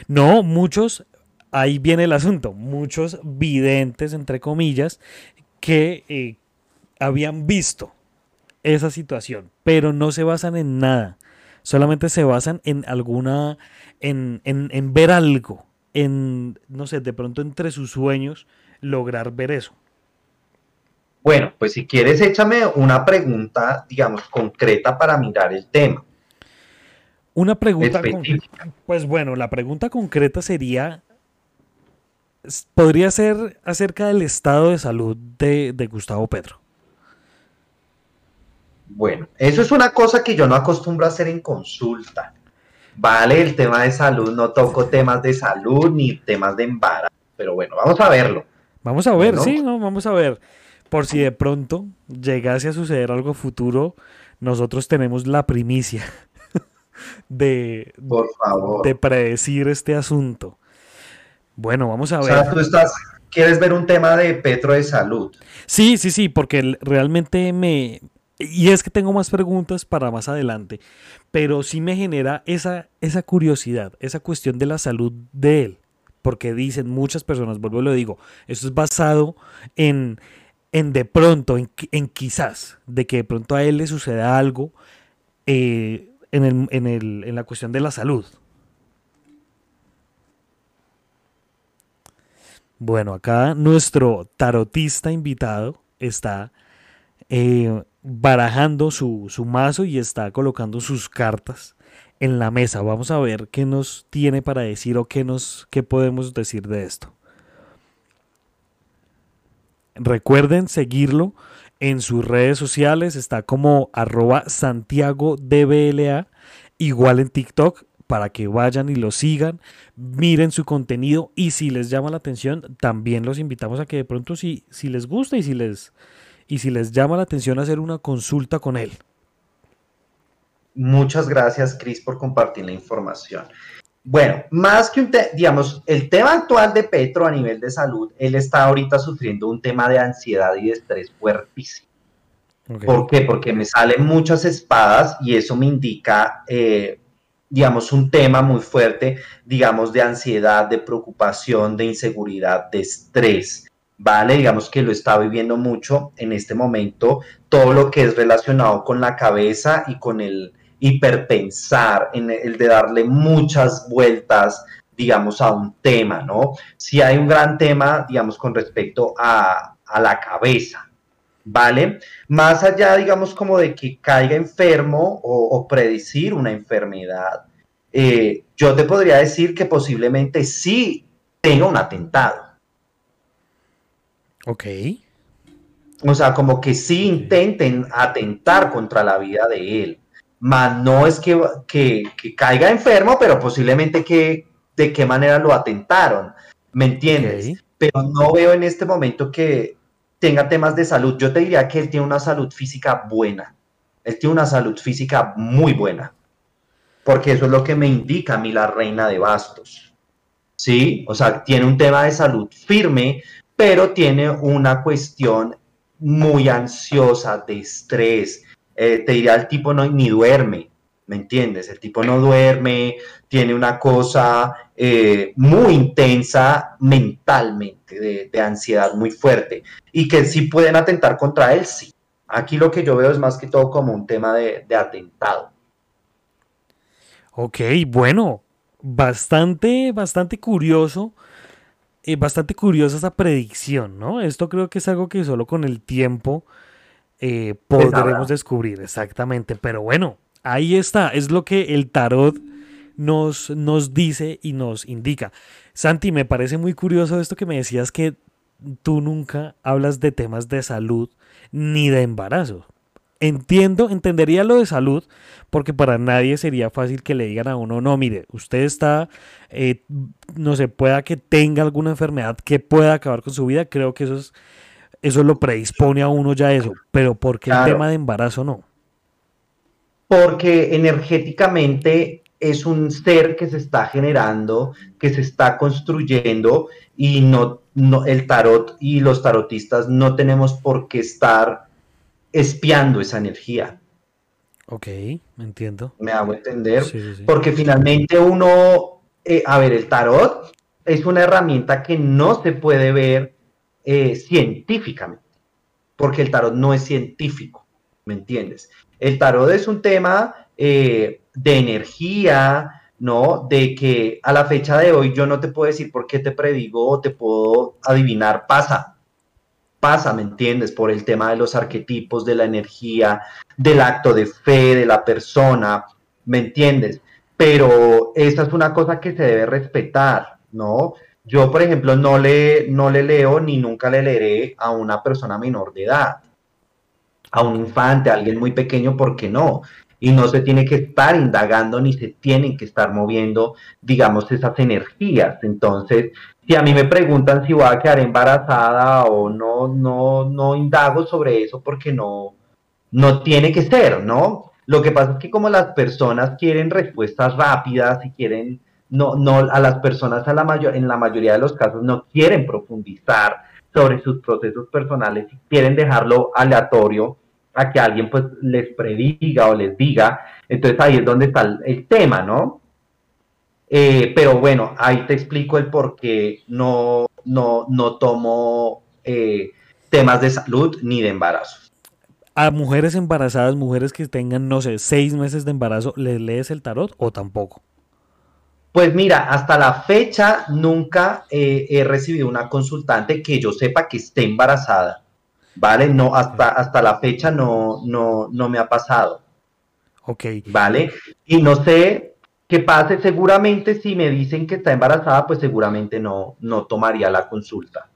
No, muchos, ahí viene el asunto, muchos videntes, entre comillas, que eh, habían visto esa situación, pero no se basan en nada, solamente se basan en alguna, en, en, en ver algo, en, no sé, de pronto entre sus sueños, lograr ver eso. Bueno, pues si quieres, échame una pregunta, digamos, concreta para mirar el tema. Una pregunta concreta. Pues bueno, la pregunta concreta sería, podría ser acerca del estado de salud de, de Gustavo Pedro. Bueno, eso es una cosa que yo no acostumbro a hacer en consulta. Vale, el tema de salud, no toco temas de salud ni temas de embarazo, pero bueno, vamos a verlo. Vamos a ver, sí, ¿no? Vamos a ver. Por si de pronto llegase a suceder algo futuro, nosotros tenemos la primicia de, Por favor. de predecir este asunto. Bueno, vamos a ver. O sea, tú estás, quieres ver un tema de Petro de salud. Sí, sí, sí, porque realmente me... Y es que tengo más preguntas para más adelante, pero sí me genera esa, esa curiosidad, esa cuestión de la salud de él porque dicen muchas personas, vuelvo y lo digo, esto es basado en, en de pronto, en, en, quizás, de que de pronto a él le suceda algo eh, en, el, en, el, en la cuestión de la salud. Bueno, acá nuestro tarotista invitado está eh, barajando su, su, mazo y está colocando sus cartas en la mesa. Vamos a ver qué nos tiene para decir o qué, nos, qué podemos decir de esto. Recuerden seguirlo en sus redes sociales. Está como arroba Santiago DBLA. Igual en TikTok para que vayan y lo sigan, miren su contenido y si les llama la atención, también los invitamos a que de pronto si, si les gusta y si les, y si les llama la atención hacer una consulta con él. Muchas gracias, Cris, por compartir la información. Bueno, más que un, digamos, el tema actual de Petro a nivel de salud, él está ahorita sufriendo un tema de ansiedad y de estrés fuertísimo. ¿Por qué? Porque me salen muchas espadas y eso me indica, eh, digamos, un tema muy fuerte, digamos, de ansiedad, de preocupación, de inseguridad, de estrés. ¿vale? Digamos que lo está viviendo mucho en este momento, todo lo que es relacionado con la cabeza y con el, hiperpensar, en el de darle muchas vueltas, digamos, a un tema, ¿no? Si hay un gran tema, digamos, con respecto a, la cabeza, ¿vale? Más allá, digamos, como de que caiga enfermo o, predecir una enfermedad, eh, yo te podría decir que posiblemente sí tenga un atentado. Ok. O sea, como que sí intenten atentar contra la vida de él más no es que, que, caiga enfermo, pero posiblemente que de qué manera lo atentaron, ¿me entiendes? Pero no veo en este momento que tenga temas de salud. Yo te diría que él tiene una salud física buena. Él tiene una salud física muy buena. Porque eso es lo que me indica a mí la reina de bastos. ¿Sí? O sea, tiene un tema de salud firme, pero tiene una cuestión muy ansiosa, de estrés, eh, te diría el tipo no ni duerme, ¿me entiendes? El tipo no duerme, tiene una cosa eh, muy intensa mentalmente, de, ansiedad muy fuerte, y que sí pueden atentar contra él, sí. Aquí lo que yo veo es más que todo como un tema de, atentado. Ok, bueno, bastante, bastante curioso. Eh, bastante curiosa esa predicción, ¿no? Esto creo que es algo que solo con el tiempo eh, podremos descubrir exactamente. Pero bueno, ahí está, es lo que el tarot nos, nos dice y nos indica. Santi, me parece muy curioso esto que me decías que tú nunca hablas de temas de salud ni de embarazo. Entiendo, entendería lo de salud, porque para nadie sería fácil que le digan a uno, no, mire, usted está, eh, no se pueda que tenga alguna enfermedad que pueda acabar con su vida. Creo que eso es eso lo predispone a uno ya eso, pero ¿por qué el tema de embarazo no? Porque energéticamente es un ser que se está generando, que se está construyendo y no, no el tarot y los tarotistas no tenemos por qué estar espiando esa energía. Ok, me entiendo. Me hago entender. Porque finalmente uno, eh, a ver, el tarot es una herramienta que no se puede ver eh, científicamente, porque el tarot no es científico, ¿me entiendes? El tarot es un tema eh, de energía, ¿no? De que a la fecha de hoy yo no te puedo decir por qué te predigo o te puedo adivinar, pasa, pasa, ¿me entiendes? Por el tema de los arquetipos, de la energía, del acto de fe de la persona, ¿me entiendes? Pero esa es una cosa que se debe respetar, ¿no? Yo, por ejemplo, no le, no le leo ni nunca le leeré a una persona menor de edad, a un infante, a alguien muy pequeño, ¿por qué no? y no se tiene que estar indagando ni se tienen que estar moviendo, digamos, esas energías. Entonces, si a mí me preguntan si voy a quedar embarazada o no, no, no indago sobre eso porque no, no tiene que ser, ¿no? Lo que pasa es que como las personas quieren respuestas rápidas y quieren, no, no, a las personas a la mayor, en la mayoría de los casos no quieren profundizar sobre sus procesos personales y quieren dejarlo aleatorio, a que alguien pues les prediga o les diga. Entonces ahí es donde está el, tema, ¿no? Eh, pero bueno, ahí te explico el por qué no, no, no tomo eh, temas de salud ni de embarazo. A mujeres embarazadas, mujeres que tengan, no sé, seis meses de embarazo, ¿les lees el tarot o tampoco? Pues mira, hasta la fecha nunca eh, he recibido una consultante que yo sepa que esté embarazada. ¿vale? No, hasta, hasta la fecha no, no, no me ha pasado. Ok. ¿Vale? Y no sé qué pase, seguramente si me dicen que está embarazada, pues seguramente no, no tomaría la consulta.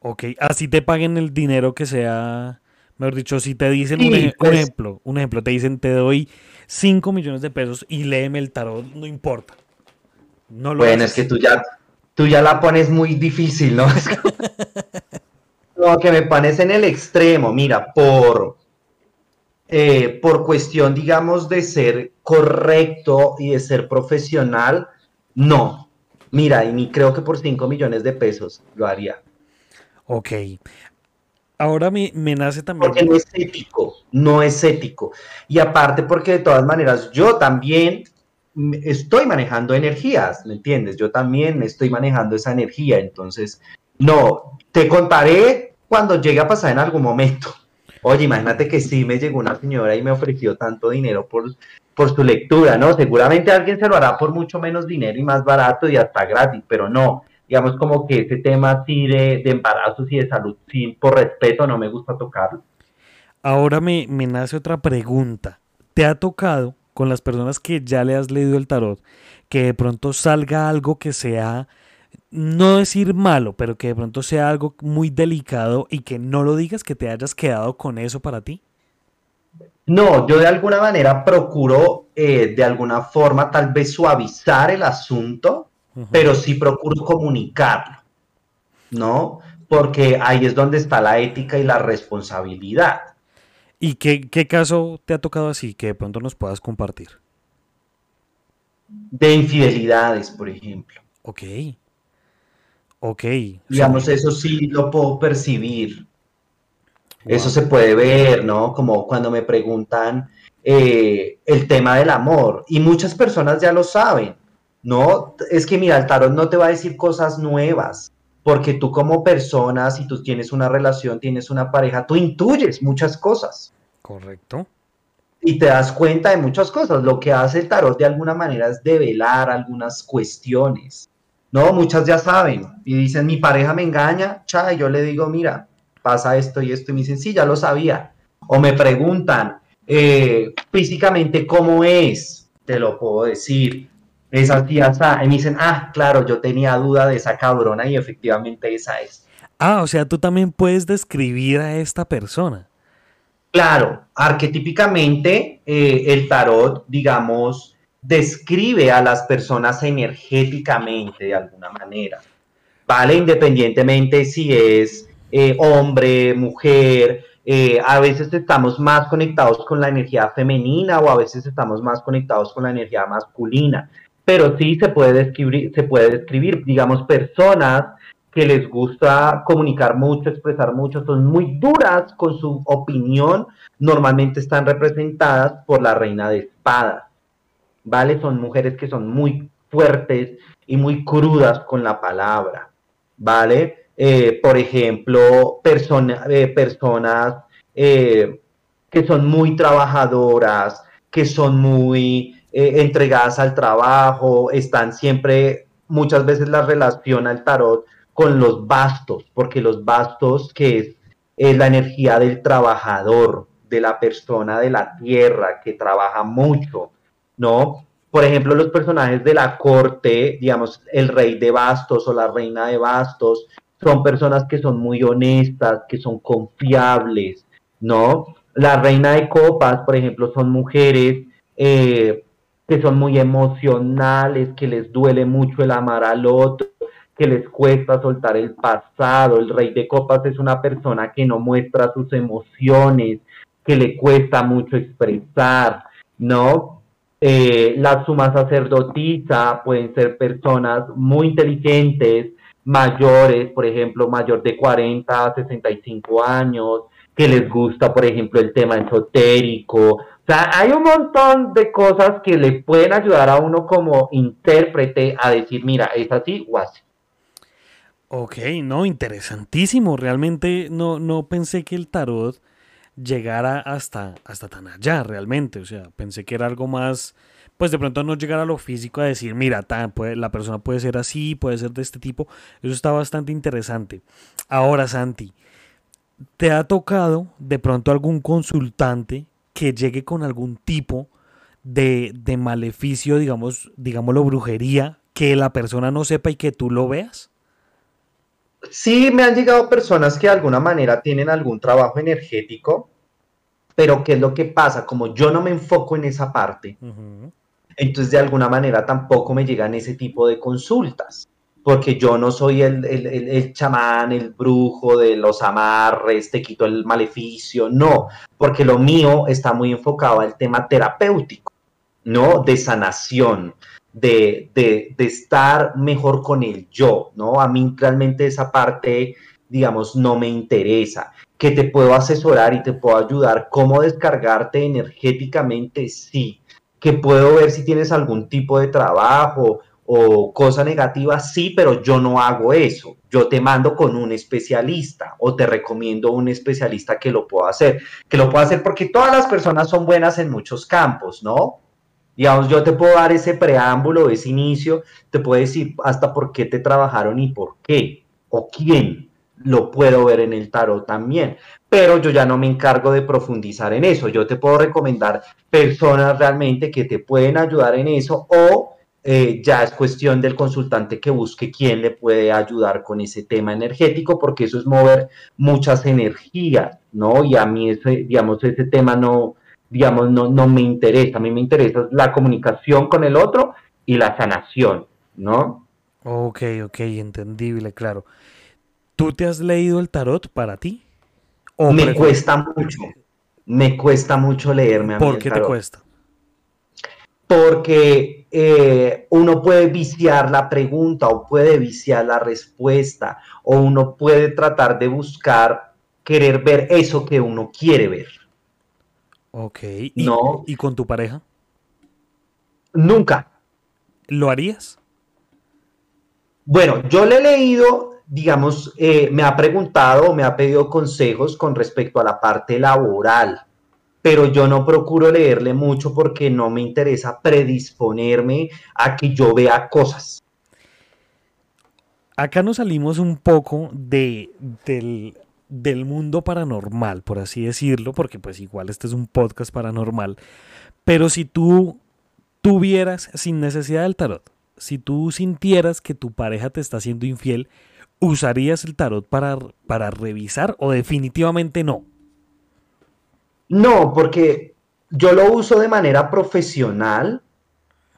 Ok, así te paguen el dinero que sea, mejor dicho, si te dicen un, pues ejemplo, un ejemplo, te dicen te doy 5 millones de pesos y léeme el tarot, no importa. No lo bueno, es que tú ya, tú ya la pones muy difícil, ¿no? *laughs* No, *laughs* que me parece en el extremo, mira, por, eh, por cuestión, digamos, de ser correcto y de ser profesional, no. Mira, y ni creo que por 5 millones de pesos lo haría. Ok. Ahora me, me nace también. Porque no es ético, no es ético. Y aparte, porque de todas maneras, yo también estoy manejando energías, ¿me entiendes? Yo también estoy manejando esa energía. Entonces, no, te contaré cuando llegue a pasar en algún momento. *laughs* Oye, imagínate que sí me llegó una señora y me ofreció tanto dinero por, por su lectura, ¿no? Seguramente alguien se lo hará por mucho menos dinero y más barato y hasta gratis, pero no. Digamos como que ese tema así de, embarazos y de salud, sí, por respeto, no me gusta tocarlo. Ahora me, me nace otra pregunta. ¿Te ha tocado con las personas que ya le has leído el tarot que de pronto salga algo que sea no decir malo, pero que de pronto sea algo muy delicado y que no lo digas, que te hayas quedado con eso para ti? No, yo de alguna manera procuro eh, de alguna forma tal vez suavizar el asunto, pero sí procuro comunicarlo, ¿no? Porque ahí es donde está la ética y la responsabilidad. ¿Y qué, qué caso te ha tocado así que de pronto nos puedas compartir? De infidelidades, por ejemplo. Ok. Ok. Digamos, eso sí lo puedo percibir. Eso se puede ver, ¿no? Como cuando me preguntan eh, el tema del amor. Y muchas personas ya lo saben, ¿no? Es que mira, el tarot no te va a decir cosas nuevas. Porque tú como persona, si tú tienes una relación, tienes una pareja, tú intuyes muchas cosas. Correcto. Y te das cuenta de muchas cosas. Lo que hace el tarot de alguna manera es develar algunas cuestiones. No, muchas ya saben y dicen, mi pareja me engaña, cha, y yo le digo, mira, pasa esto y esto, y me dicen, sí, ya lo sabía. O me preguntan eh, físicamente cómo es, te lo puedo decir, es así, así, y me dicen, ah, claro, yo tenía duda de esa cabrona y efectivamente esa es. Ah, o sea, tú también puedes describir a esta persona. Claro, arquetípicamente eh, el tarot, digamos, describe a las personas energéticamente de alguna manera, ¿vale? Independientemente si es eh, hombre, mujer, eh, a veces estamos más conectados con la energía femenina o a veces estamos más conectados con la energía masculina, pero sí se puede describir, se puede describir digamos, personas que les gusta comunicar mucho, expresar mucho, son muy duras con su opinión, normalmente están representadas por la reina de espadas, ¿vale? Son mujeres que son muy fuertes y muy crudas con la palabra, ¿vale? Eh, por ejemplo, eh, personas eh, que son muy trabajadoras, que son muy entregadas al trabajo, están siempre, muchas veces la relaciona el tarot con los bastos, porque los bastos, que es, la energía del trabajador, de la persona de la tierra que trabaja mucho, ¿no? Por ejemplo, los personajes de la corte, digamos, el rey de bastos o la reina de bastos, son personas que son muy honestas, que son confiables, ¿no? La reina de copas, por ejemplo, son mujeres eh, que son muy emocionales, que les duele mucho el amar al otro, que les cuesta soltar el pasado. El rey de copas es una persona que no muestra sus emociones, que le cuesta mucho expresar, ¿no? Eh, la suma sacerdotisa pueden ser personas muy inteligentes, mayores, por ejemplo, mayor de 40 a 65 años, que les gusta, por ejemplo, el tema esotérico. O sea, hay un montón de cosas que le pueden ayudar a uno como intérprete a decir, mira, es así o así. Ok, no, interesantísimo. Realmente no, no pensé que el tarot llegara hasta, hasta tan allá, realmente. O sea, pensé que era algo más, pues de pronto no llegar a lo físico a decir, mira, tan, puede, la persona puede ser así, puede ser de este tipo. Eso está bastante interesante. Ahora, Santi, ¿te ha tocado de pronto algún consultante que llegue con algún tipo de, de maleficio, digamos, digámoslo, brujería, que la persona no sepa y que tú lo veas? Sí, me han llegado personas que de alguna manera tienen algún trabajo energético, pero ¿qué es lo que pasa? Como yo no me enfoco en esa parte, entonces de alguna manera tampoco me llegan ese tipo de consultas, porque yo no soy el, el, chamán, el brujo de los amarres, te quito el maleficio, no, porque lo mío está muy enfocado al tema terapéutico, ¿no? De sanación, de, de, de, estar mejor con el yo, ¿no? A mí realmente esa parte, digamos, no me interesa. Que te puedo asesorar y te puedo ayudar cómo descargarte energéticamente, sí. Que puedo ver si tienes algún tipo de trabajo o cosa negativa, sí, pero yo no hago eso. Yo te mando con un especialista o te recomiendo un especialista que lo pueda hacer. Que lo pueda hacer porque todas las personas son buenas en muchos campos, ¿no? Digamos, yo te puedo dar ese preámbulo, ese inicio, te puedo decir hasta por qué te trabajaron y por qué, o quién, lo puedo ver en el tarot también, pero yo ya no me encargo de profundizar en eso, yo te puedo recomendar personas realmente que te pueden ayudar en eso o eh, ya es cuestión del consultante que busque quién le puede ayudar con ese tema energético, porque eso es mover muchas energías, ¿no? Y a mí ese, digamos, ese tema no, digamos, no, no me interesa. A mí me interesa la comunicación con el otro y la sanación, ¿no? Ok, ok, entendible, claro. ¿Tú te has leído el tarot para ti? me cuesta mucho, me cuesta mucho leerme a ¿Por qué te cuesta? Porque eh, uno puede viciar la pregunta o puede viciar la respuesta o uno puede tratar de buscar, querer ver eso que uno quiere ver. Ok. ¿Y, no. ¿Y con tu pareja? Nunca. ¿Lo harías? Bueno, yo le he leído, digamos, eh, me ha preguntado, me ha pedido consejos con respecto a la parte laboral, pero yo no procuro leerle mucho porque no me interesa predisponerme a que yo vea cosas. Acá nos salimos un poco de, del del mundo paranormal, por así decirlo, porque pues igual este es un podcast paranormal, pero si tú tuvieras, sin necesidad del tarot, si tú sintieras que tu pareja te está haciendo infiel, ¿usarías el tarot para, para revisar o definitivamente no? No, porque yo lo uso de manera profesional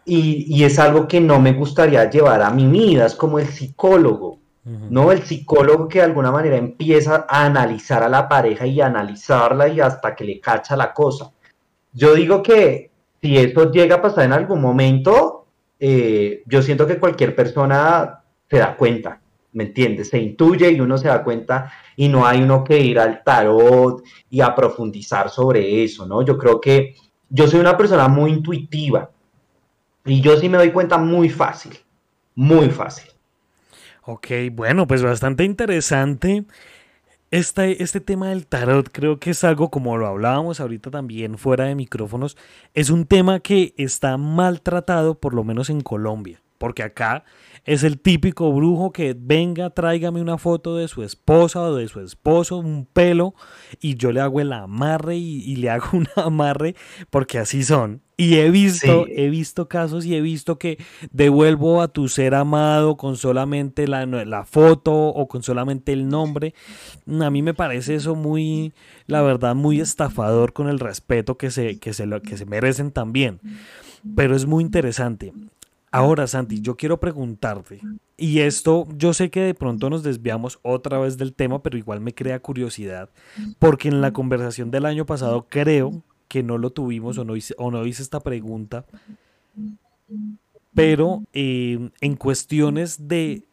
y, y es algo que no me gustaría llevar a mi vida, es como el psicólogo. ¿no? El psicólogo que de alguna manera empieza a analizar a la pareja y analizarla y hasta que le cacha la cosa. Yo digo que si esto llega a pasar en algún momento, eh, yo siento que cualquier persona se da cuenta, ¿me entiendes? Se intuye y uno se da cuenta y no hay uno que ir al tarot y a profundizar sobre eso, ¿no? Yo creo que yo soy una persona muy intuitiva y yo sí me doy cuenta muy fácil, muy fácil. Ok, bueno, pues bastante interesante. Este, este tema del tarot creo que es algo, como lo hablábamos ahorita también fuera de micrófonos, es un tema que está maltratado, por lo menos en Colombia, porque acá es el típico brujo que venga, tráigame una foto de su esposa o de su esposo, un pelo, y yo le hago el amarre y, le hago *laughs* un amarre, porque así son. Y he visto, he visto casos y he visto que devuelvo a tu ser amado con solamente la, la, foto o con solamente el nombre. A mí me parece eso muy, la verdad, muy estafador con el respeto que se, que se, que se merecen también. Pero es muy interesante. Ahora, Santi, yo quiero preguntarte, y esto yo sé que de pronto nos desviamos otra vez del tema, pero igual me crea curiosidad, porque en la conversación del año pasado creo que no lo tuvimos o no hice, o no hice esta pregunta, pero eh, en cuestiones de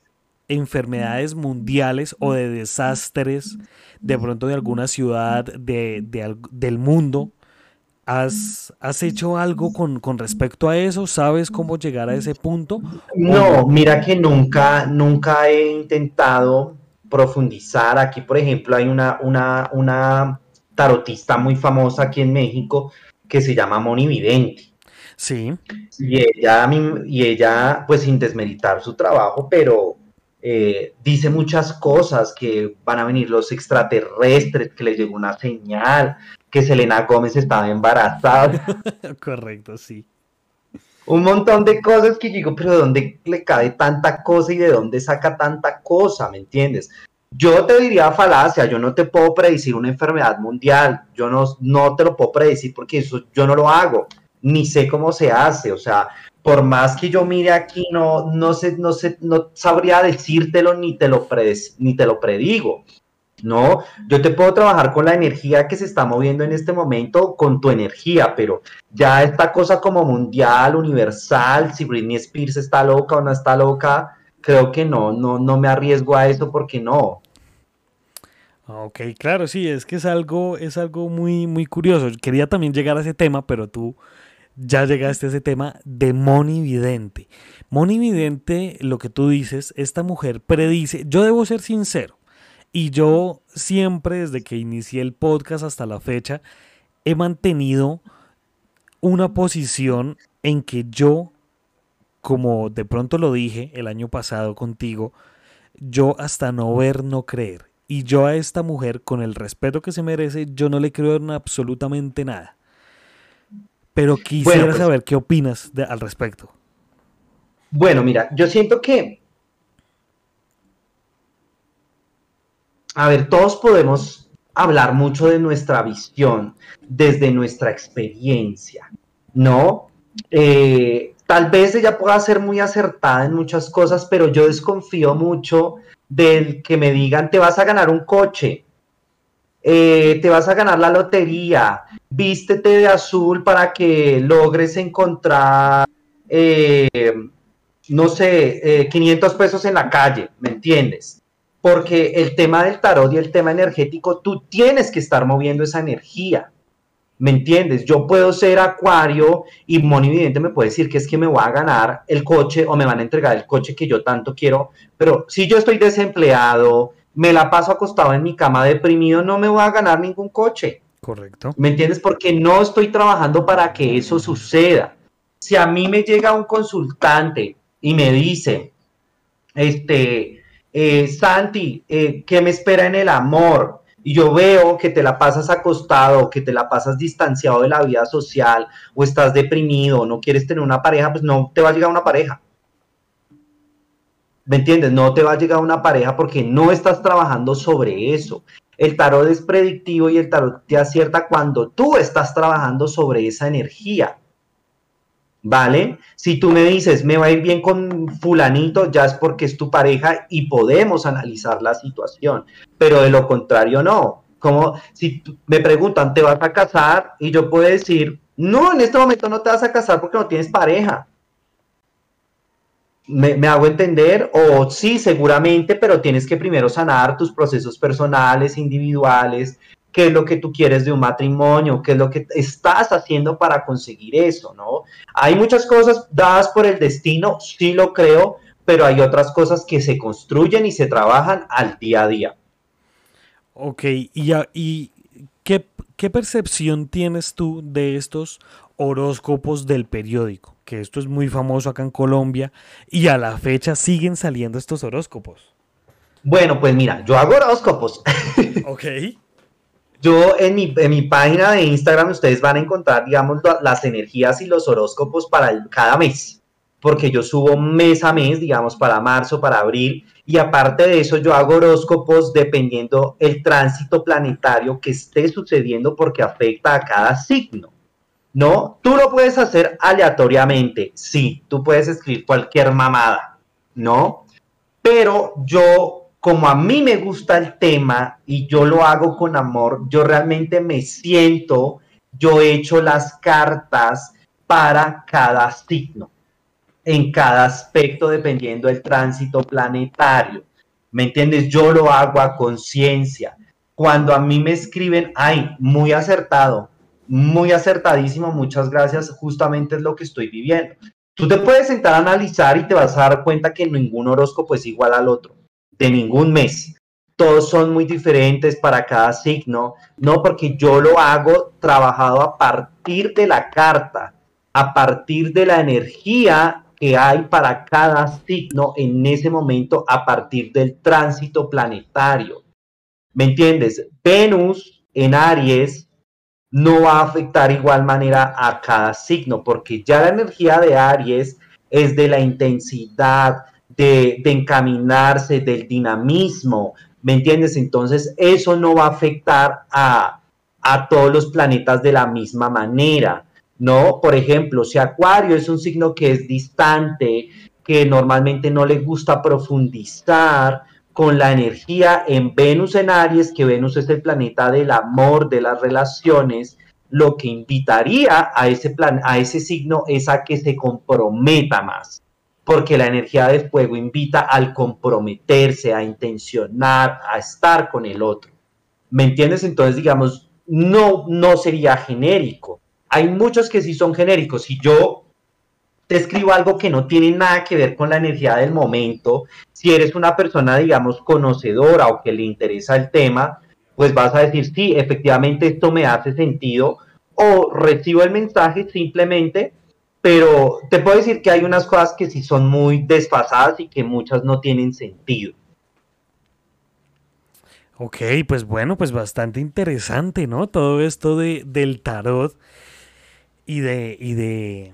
enfermedades mundiales o de desastres, de pronto de alguna ciudad de, del mundo, ¿Has, ¿Has, hecho algo con, con, respecto a eso? ¿Sabes cómo llegar a ese punto? No, mira que nunca, nunca he intentado profundizar. Aquí, por ejemplo, hay una, una, una tarotista muy famosa aquí en México que se llama Moni Vidente. Sí. Y ella, y ella, pues sin desmeritar su trabajo, pero eh, dice muchas cosas, que van a venir los extraterrestres, que les llegó una señal, que Selena Gómez estaba embarazada. *laughs* Correcto, sí. Un montón de cosas que digo, pero ¿de dónde le cabe tanta cosa y de dónde saca tanta cosa? ¿Me entiendes? Yo te diría falacia, yo no te puedo predecir una enfermedad mundial, yo no, no te lo puedo predecir porque eso yo no lo hago, ni sé cómo se hace, o sea, por más que yo mire aquí, no, no, sé, no, sé, no sabría decírtelo ni te lo, ni te lo predigo. No, yo te puedo trabajar con la energía que se está moviendo en este momento, con tu energía, pero ya esta cosa como mundial, universal, si Britney Spears está loca o no está loca, creo que no, no, no me arriesgo a eso porque no. Ok, claro, sí, es que es algo, es algo muy, muy curioso. Quería también llegar a ese tema, pero tú ya llegaste a ese tema de Moni Vidente. Moni Vidente, lo que tú dices, esta mujer predice, yo debo ser sincero, y yo siempre, desde que inicié el podcast hasta la fecha, he mantenido una posición en que yo, como de pronto lo dije el año pasado contigo, yo hasta no ver, no creer. Y yo a esta mujer, con el respeto que se merece, yo no le creo en absolutamente nada. Pero quisiera pues saber qué opinas al respecto. Bueno, mira, yo siento que a ver, todos podemos hablar mucho de nuestra visión desde nuestra experiencia, ¿no? Eh, tal vez ella pueda ser muy acertada en muchas cosas, pero yo desconfío mucho del que me digan, te vas a ganar un coche, eh, te vas a ganar la lotería, vístete de azul para que logres encontrar, eh, no sé, 500 pesos en la calle, ¿me entiendes? Porque el tema del tarot y el tema energético, tú tienes que estar moviendo esa energía. ¿Me entiendes? Yo puedo ser acuario y Monividente me puede decir que es que me voy a ganar el coche o me van a entregar el coche que yo tanto quiero, pero si yo estoy desempleado, me la paso acostado en mi cama deprimido, no me voy a ganar ningún coche. Correcto. ¿Me entiendes? Porque no estoy trabajando para que eso suceda. Si a mí me llega un consultante y me dice, este, eh, Santi, eh, ¿qué me espera en el amor? Y yo veo que te la pasas acostado, que te la pasas distanciado de la vida social, o estás deprimido, no quieres tener una pareja, pues no te va a llegar una pareja. ¿Me entiendes? No te va a llegar una pareja porque no estás trabajando sobre eso. El tarot es predictivo y el tarot te acierta cuando tú estás trabajando sobre esa energía. ¿Vale? Si tú me dices, me va a ir bien con fulanito, ya es porque es tu pareja y podemos analizar la situación, pero de lo contrario no. Como si me preguntan, ¿te vas a casar? Y yo puedo decir, no, en este momento no te vas a casar porque no tienes pareja. me, hago entender, o sí, seguramente, pero tienes que primero sanar tus procesos personales, individuales, qué es lo que tú quieres de un matrimonio, qué es lo que estás haciendo para conseguir eso, ¿no? Hay muchas cosas dadas por el destino, sí lo creo, pero hay otras cosas que se construyen y se trabajan al día a día. Ok, y, y ¿qué, ¿qué percepción tienes tú de estos horóscopos del periódico? Que esto es muy famoso acá en Colombia y a la fecha siguen saliendo estos horóscopos. Bueno, pues mira, yo hago horóscopos. *laughs* Ok. Yo en mi, en mi, página de Instagram ustedes van a encontrar, digamos, las energías y los horóscopos para cada mes, porque yo subo mes a mes, digamos, para marzo, para abril, y aparte de eso yo hago horóscopos dependiendo el tránsito planetario que esté sucediendo porque afecta a cada signo. ¿No? Tú lo puedes hacer aleatoriamente, sí, tú puedes escribir cualquier mamada, ¿no? Pero yo como a mí me gusta el tema y yo lo hago con amor, yo realmente me siento, yo he hecho las cartas para cada signo, en cada aspecto dependiendo del tránsito planetario. ¿Me entiendes? Yo lo hago a conciencia. Cuando a mí me escriben, ay, muy acertado, muy acertadísimo, muchas gracias, justamente es lo que estoy viviendo. Tú te puedes sentar a analizar y te vas a dar cuenta que ningún horóscopo es igual al otro de ningún mes. Todos son muy diferentes para cada signo, no porque yo lo hago trabajado a partir de la carta, a partir de la energía que hay para cada signo en ese momento a partir del tránsito planetario. ¿Me entiendes? Venus en Aries no va a afectar igual manera a cada signo, porque ya la energía de Aries es de la intensidad, de, encaminarse, del dinamismo, ¿me entiendes? Entonces eso no va a afectar a, a todos los planetas de la misma manera, ¿no? Por ejemplo, si Acuario es un signo que es distante, que normalmente no le gusta profundizar con la energía en Venus en Aries, que Venus es el planeta del amor, de las relaciones, lo que invitaría a ese, plan, a ese signo es a que se comprometa más porque la energía de fuego invita al comprometerse, a intencionar, a estar con el otro. ¿Me entiendes? Entonces, digamos, no, no sería genérico. Hay muchos que sí son genéricos. Si yo te escribo algo que no tiene nada que ver con la energía del momento, si eres una persona, digamos, conocedora o que le interesa el tema, pues vas a decir, sí, efectivamente esto me hace sentido, o recibo el mensaje simplemente pero te puedo decir que hay unas cosas que sí son muy desfasadas y que muchas no tienen sentido. Ok, pues bueno, pues bastante interesante, ¿no? Todo esto de, del tarot y de, y de,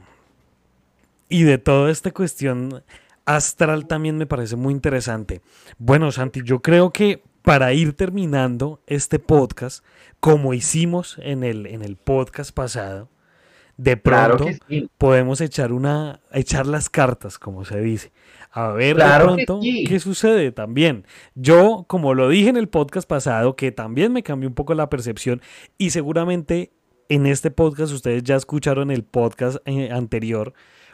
y de toda esta cuestión astral también me parece muy interesante. Bueno, Santi, yo creo que para ir terminando este podcast, como hicimos en el, en el podcast pasado, de pronto podemos echar una, echar las cartas, como se dice. A ver de pronto qué sucede también. Yo, como lo dije en el podcast pasado, que también me cambió un poco la percepción y seguramente en este podcast ustedes ya escucharon el podcast eh, anterior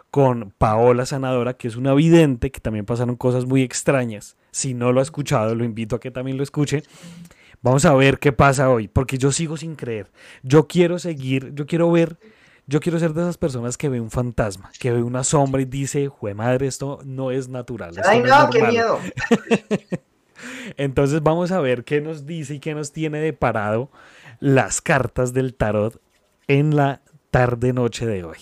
con Paola Sanadora, que es una vidente, que también pasaron cosas muy extrañas. Si no lo ha escuchado, lo invito a que también lo escuche. Vamos a ver qué pasa hoy, porque yo sigo sin creer. Yo quiero seguir, yo quiero ver yo quiero ser de esas personas que ve un fantasma, que ve una sombra y dice, jue madre, esto no es natural. Ay, no, qué miedo. *laughs* Entonces vamos a ver qué nos dice y qué nos tiene de parado las cartas del tarot en la tarde-noche de hoy.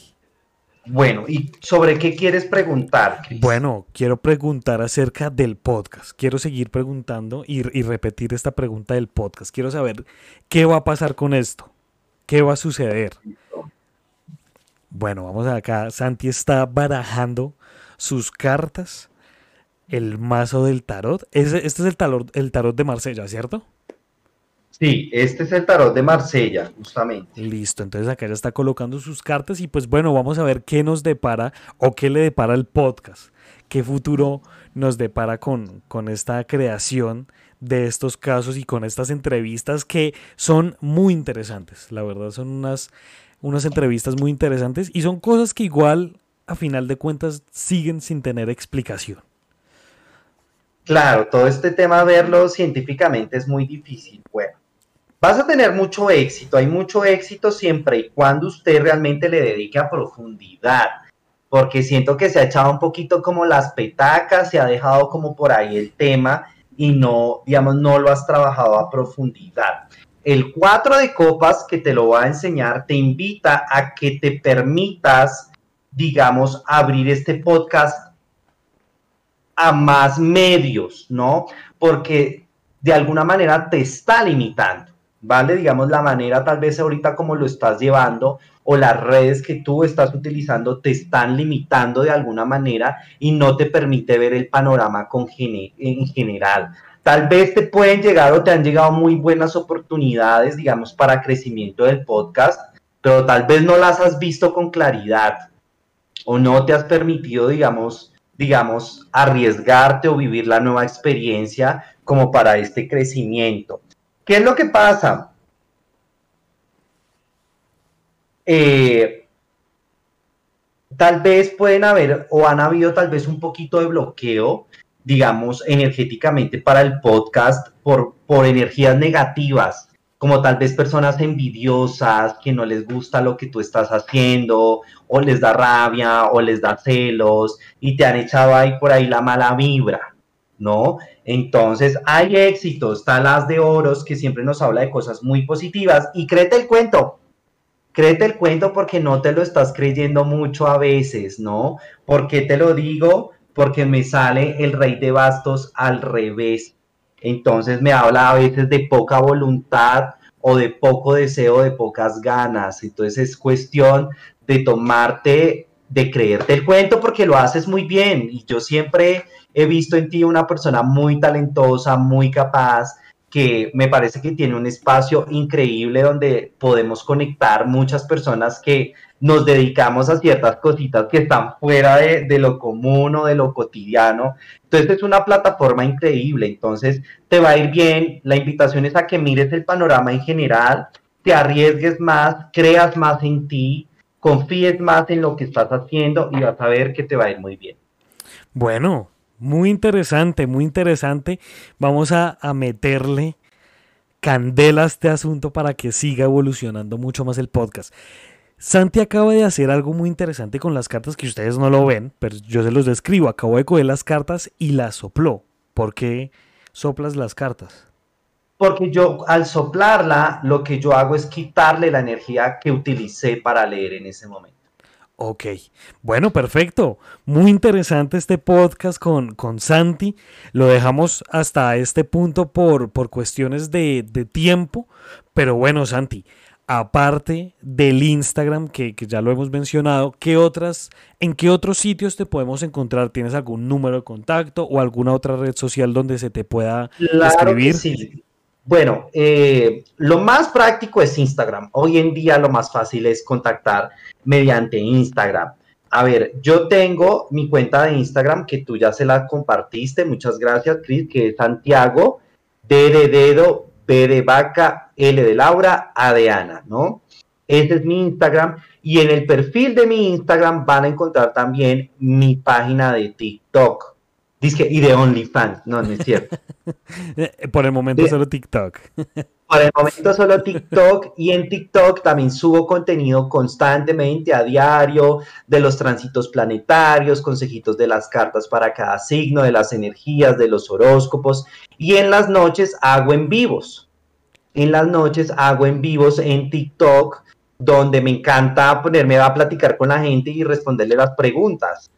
Bueno, ¿y sobre qué quieres preguntar? Bueno, quiero preguntar acerca del podcast. Quiero seguir preguntando y, y, repetir esta pregunta del podcast. Quiero saber qué va a pasar con esto. ¿Qué va a suceder? Bueno, vamos acá. Santi está barajando sus cartas. El mazo del tarot. Este, es el tarot, el tarot de Marsella, ¿cierto? Sí, este es el tarot de Marsella, justamente. Listo, entonces acá ya está colocando sus cartas y pues bueno, vamos a ver qué nos depara o qué le depara el podcast. ¿Qué futuro nos depara con, con esta creación de estos casos y con estas entrevistas que son muy interesantes? La verdad son unas unas entrevistas muy interesantes y son cosas que igual a final de cuentas siguen sin tener explicación. Claro, todo este tema verlo científicamente es muy difícil. Bueno, vas a tener mucho éxito, hay mucho éxito siempre y cuando usted realmente le dedique a profundidad, porque siento que se ha echado un poquito como las petacas, se ha dejado como por ahí el tema y no, digamos, no lo has trabajado a profundidad. El 4 de copas que te lo va a enseñar te invita a que te permitas, digamos, abrir este podcast a más medios, ¿no? Porque de alguna manera te está limitando, ¿vale? Digamos, la manera tal vez ahorita como lo estás llevando o las redes que tú estás utilizando te están limitando de alguna manera y no te permite ver el panorama con en general. Tal vez te pueden llegar o te han llegado muy buenas oportunidades, digamos, para crecimiento del podcast, pero tal vez no las has visto con claridad o no te has permitido, digamos, digamos, arriesgarte o vivir la nueva experiencia como para este crecimiento. ¿Qué es lo que pasa? Eh, tal vez pueden haber o han habido tal vez un poquito de bloqueo, digamos, energéticamente para el podcast por, por energías negativas como tal vez personas envidiosas que no les gusta lo que tú estás haciendo, o les da rabia, o les da celos, y te han echado ahí por ahí la mala vibra, ¿no? Entonces hay éxitos, está las de oros que siempre nos habla de cosas muy positivas, y créete el cuento, créete el cuento porque no te lo estás creyendo mucho a veces, ¿no? ¿Por qué te lo digo? Porque me sale el rey de bastos al revés entonces me habla a veces de poca voluntad o de poco deseo, de pocas ganas. Entonces es cuestión de tomarte, de creerte el cuento porque lo haces muy bien. Y yo siempre he visto en ti una persona muy talentosa, muy capaz, que me parece que tiene un espacio increíble donde podemos conectar muchas personas que nos dedicamos a ciertas cositas que están fuera de, lo común o de lo cotidiano. Entonces es una plataforma increíble, entonces te va a ir bien. La invitación es a que mires el panorama en general, te arriesgues más, creas más en ti, confíes más en lo que estás haciendo y vas a ver que te va a ir muy bien. Bueno, muy interesante, muy interesante. Vamos a, meterle candela a este asunto para que siga evolucionando mucho más el podcast. Santi acaba de hacer algo muy interesante con las cartas que ustedes no lo ven, pero yo se los describo. Acabo de coger las cartas y las sopló. ¿Por qué soplas las cartas? Porque yo al soplarla, lo que yo hago es quitarle la energía que utilicé para leer en ese momento. Ok, bueno, perfecto. Muy interesante este podcast con, con Santi. Lo dejamos hasta este punto por, por cuestiones de, de tiempo. Pero bueno, Santi, aparte del Instagram, que, ya lo hemos mencionado, ¿qué otras, ¿en qué otros sitios te podemos encontrar? ¿Tienes algún número de contacto o alguna otra red social donde se te pueda escribir? sí. Bueno, eh, lo más práctico es Instagram. Hoy en día lo más fácil es contactar mediante Instagram. A ver, yo tengo mi cuenta de Instagram que tú ya se la compartiste. Muchas gracias, Chris, que es Santiago, D de dedo, B de vaca, L de Laura, A de Ana, ¿no? Ese es mi Instagram. Y en el perfil de mi Instagram van a encontrar también mi página de TikTok. Dice y de OnlyFans. No, no es cierto. *laughs* *laughs* Por el momento solo TikTok. Por el momento solo TikTok y en TikTok también subo contenido constantemente a diario de los tránsitos planetarios, consejitos de las cartas para cada signo, de las energías, de los horóscopos y en las noches hago en vivos. En las noches hago en vivos en TikTok donde me encanta ponerme a platicar con la gente y responderle las preguntas.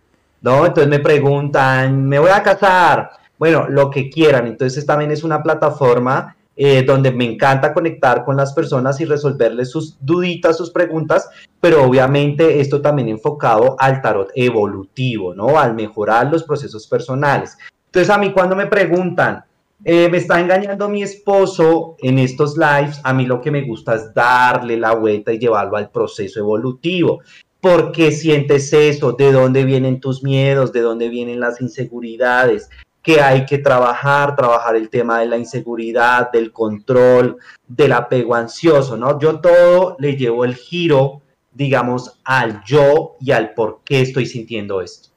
¿No? Entonces me preguntan, ¿me voy a casar? Bueno, lo que quieran. Entonces también es una plataforma eh, donde me encanta conectar con las personas y resolverles sus duditas, sus preguntas, pero obviamente esto también enfocado al tarot evolutivo, ¿no? Al mejorar los procesos personales. Entonces a mí cuando me preguntan, eh, me está engañando mi esposo en estos lives, a mí lo que me gusta es darle la vuelta y llevarlo al proceso evolutivo. ¿Por qué sientes eso? ¿De dónde vienen tus miedos? ¿De dónde vienen las inseguridades? Que hay que trabajar, trabajar el tema de la inseguridad, del control, del apego ansioso, ¿no? Yo todo le llevo el giro digamos, al yo y al por qué estoy sintiendo esto.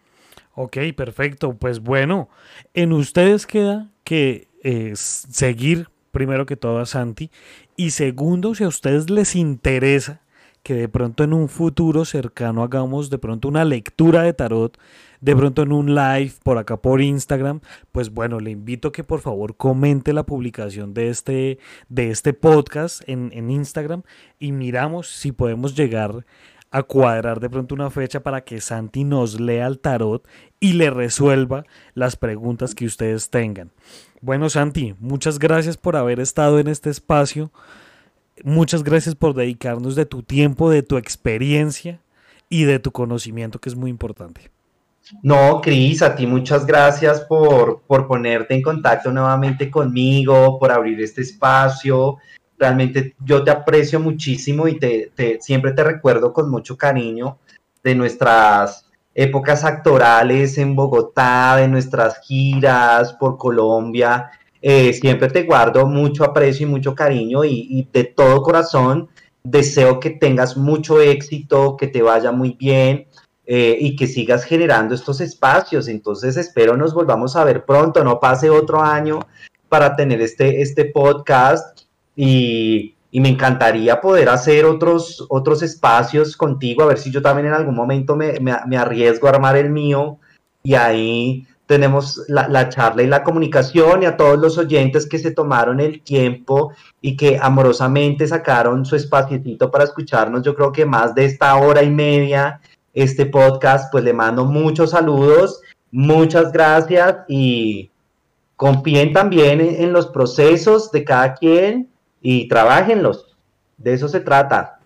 Ok, perfecto. Pues bueno, en ustedes queda que eh, seguir primero que todo a Santi y segundo, si a ustedes les interesa que de pronto en un futuro cercano hagamos de pronto una lectura de tarot, de pronto en un live por acá por Instagram, pues bueno, le invito a que por favor comente la publicación de este, de este podcast en, en Instagram y miramos si podemos llegar a cuadrar de pronto una fecha para que Santi nos lea el tarot y le resuelva las preguntas que ustedes tengan. Bueno, Santi, muchas gracias por haber estado en este espacio. Muchas gracias por dedicarnos de tu tiempo, de tu experiencia y de tu conocimiento, que es muy importante. No, Cris, a ti muchas gracias por, por ponerte en contacto nuevamente conmigo, por abrir este espacio. Realmente yo te aprecio muchísimo y te, siempre te recuerdo con mucho cariño de nuestras épocas actorales en Bogotá, de nuestras giras por Colombia. Eh, siempre te guardo mucho aprecio y mucho cariño y, de todo corazón deseo que tengas mucho éxito, que te vaya muy bien eh, y que sigas generando estos espacios. Entonces espero nos volvamos a ver pronto, no pase otro año para tener este, este podcast y, me encantaría poder hacer otros, otros espacios contigo, a ver si yo también en algún momento me, me, arriesgo a armar el mío y ahí tenemos la, la, charla y la comunicación y a todos los oyentes que se tomaron el tiempo y que amorosamente sacaron su espacietito para escucharnos. Yo creo que más de esta hora y media, este podcast, pues le mando muchos saludos, muchas gracias y confíen también en los procesos de cada quien y trabajenlos. De eso se trata.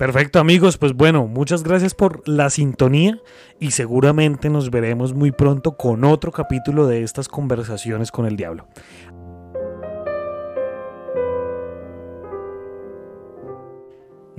Perfecto amigos, pues bueno, muchas gracias por la sintonía y seguramente nos veremos muy pronto con otro capítulo de estas conversaciones con el diablo.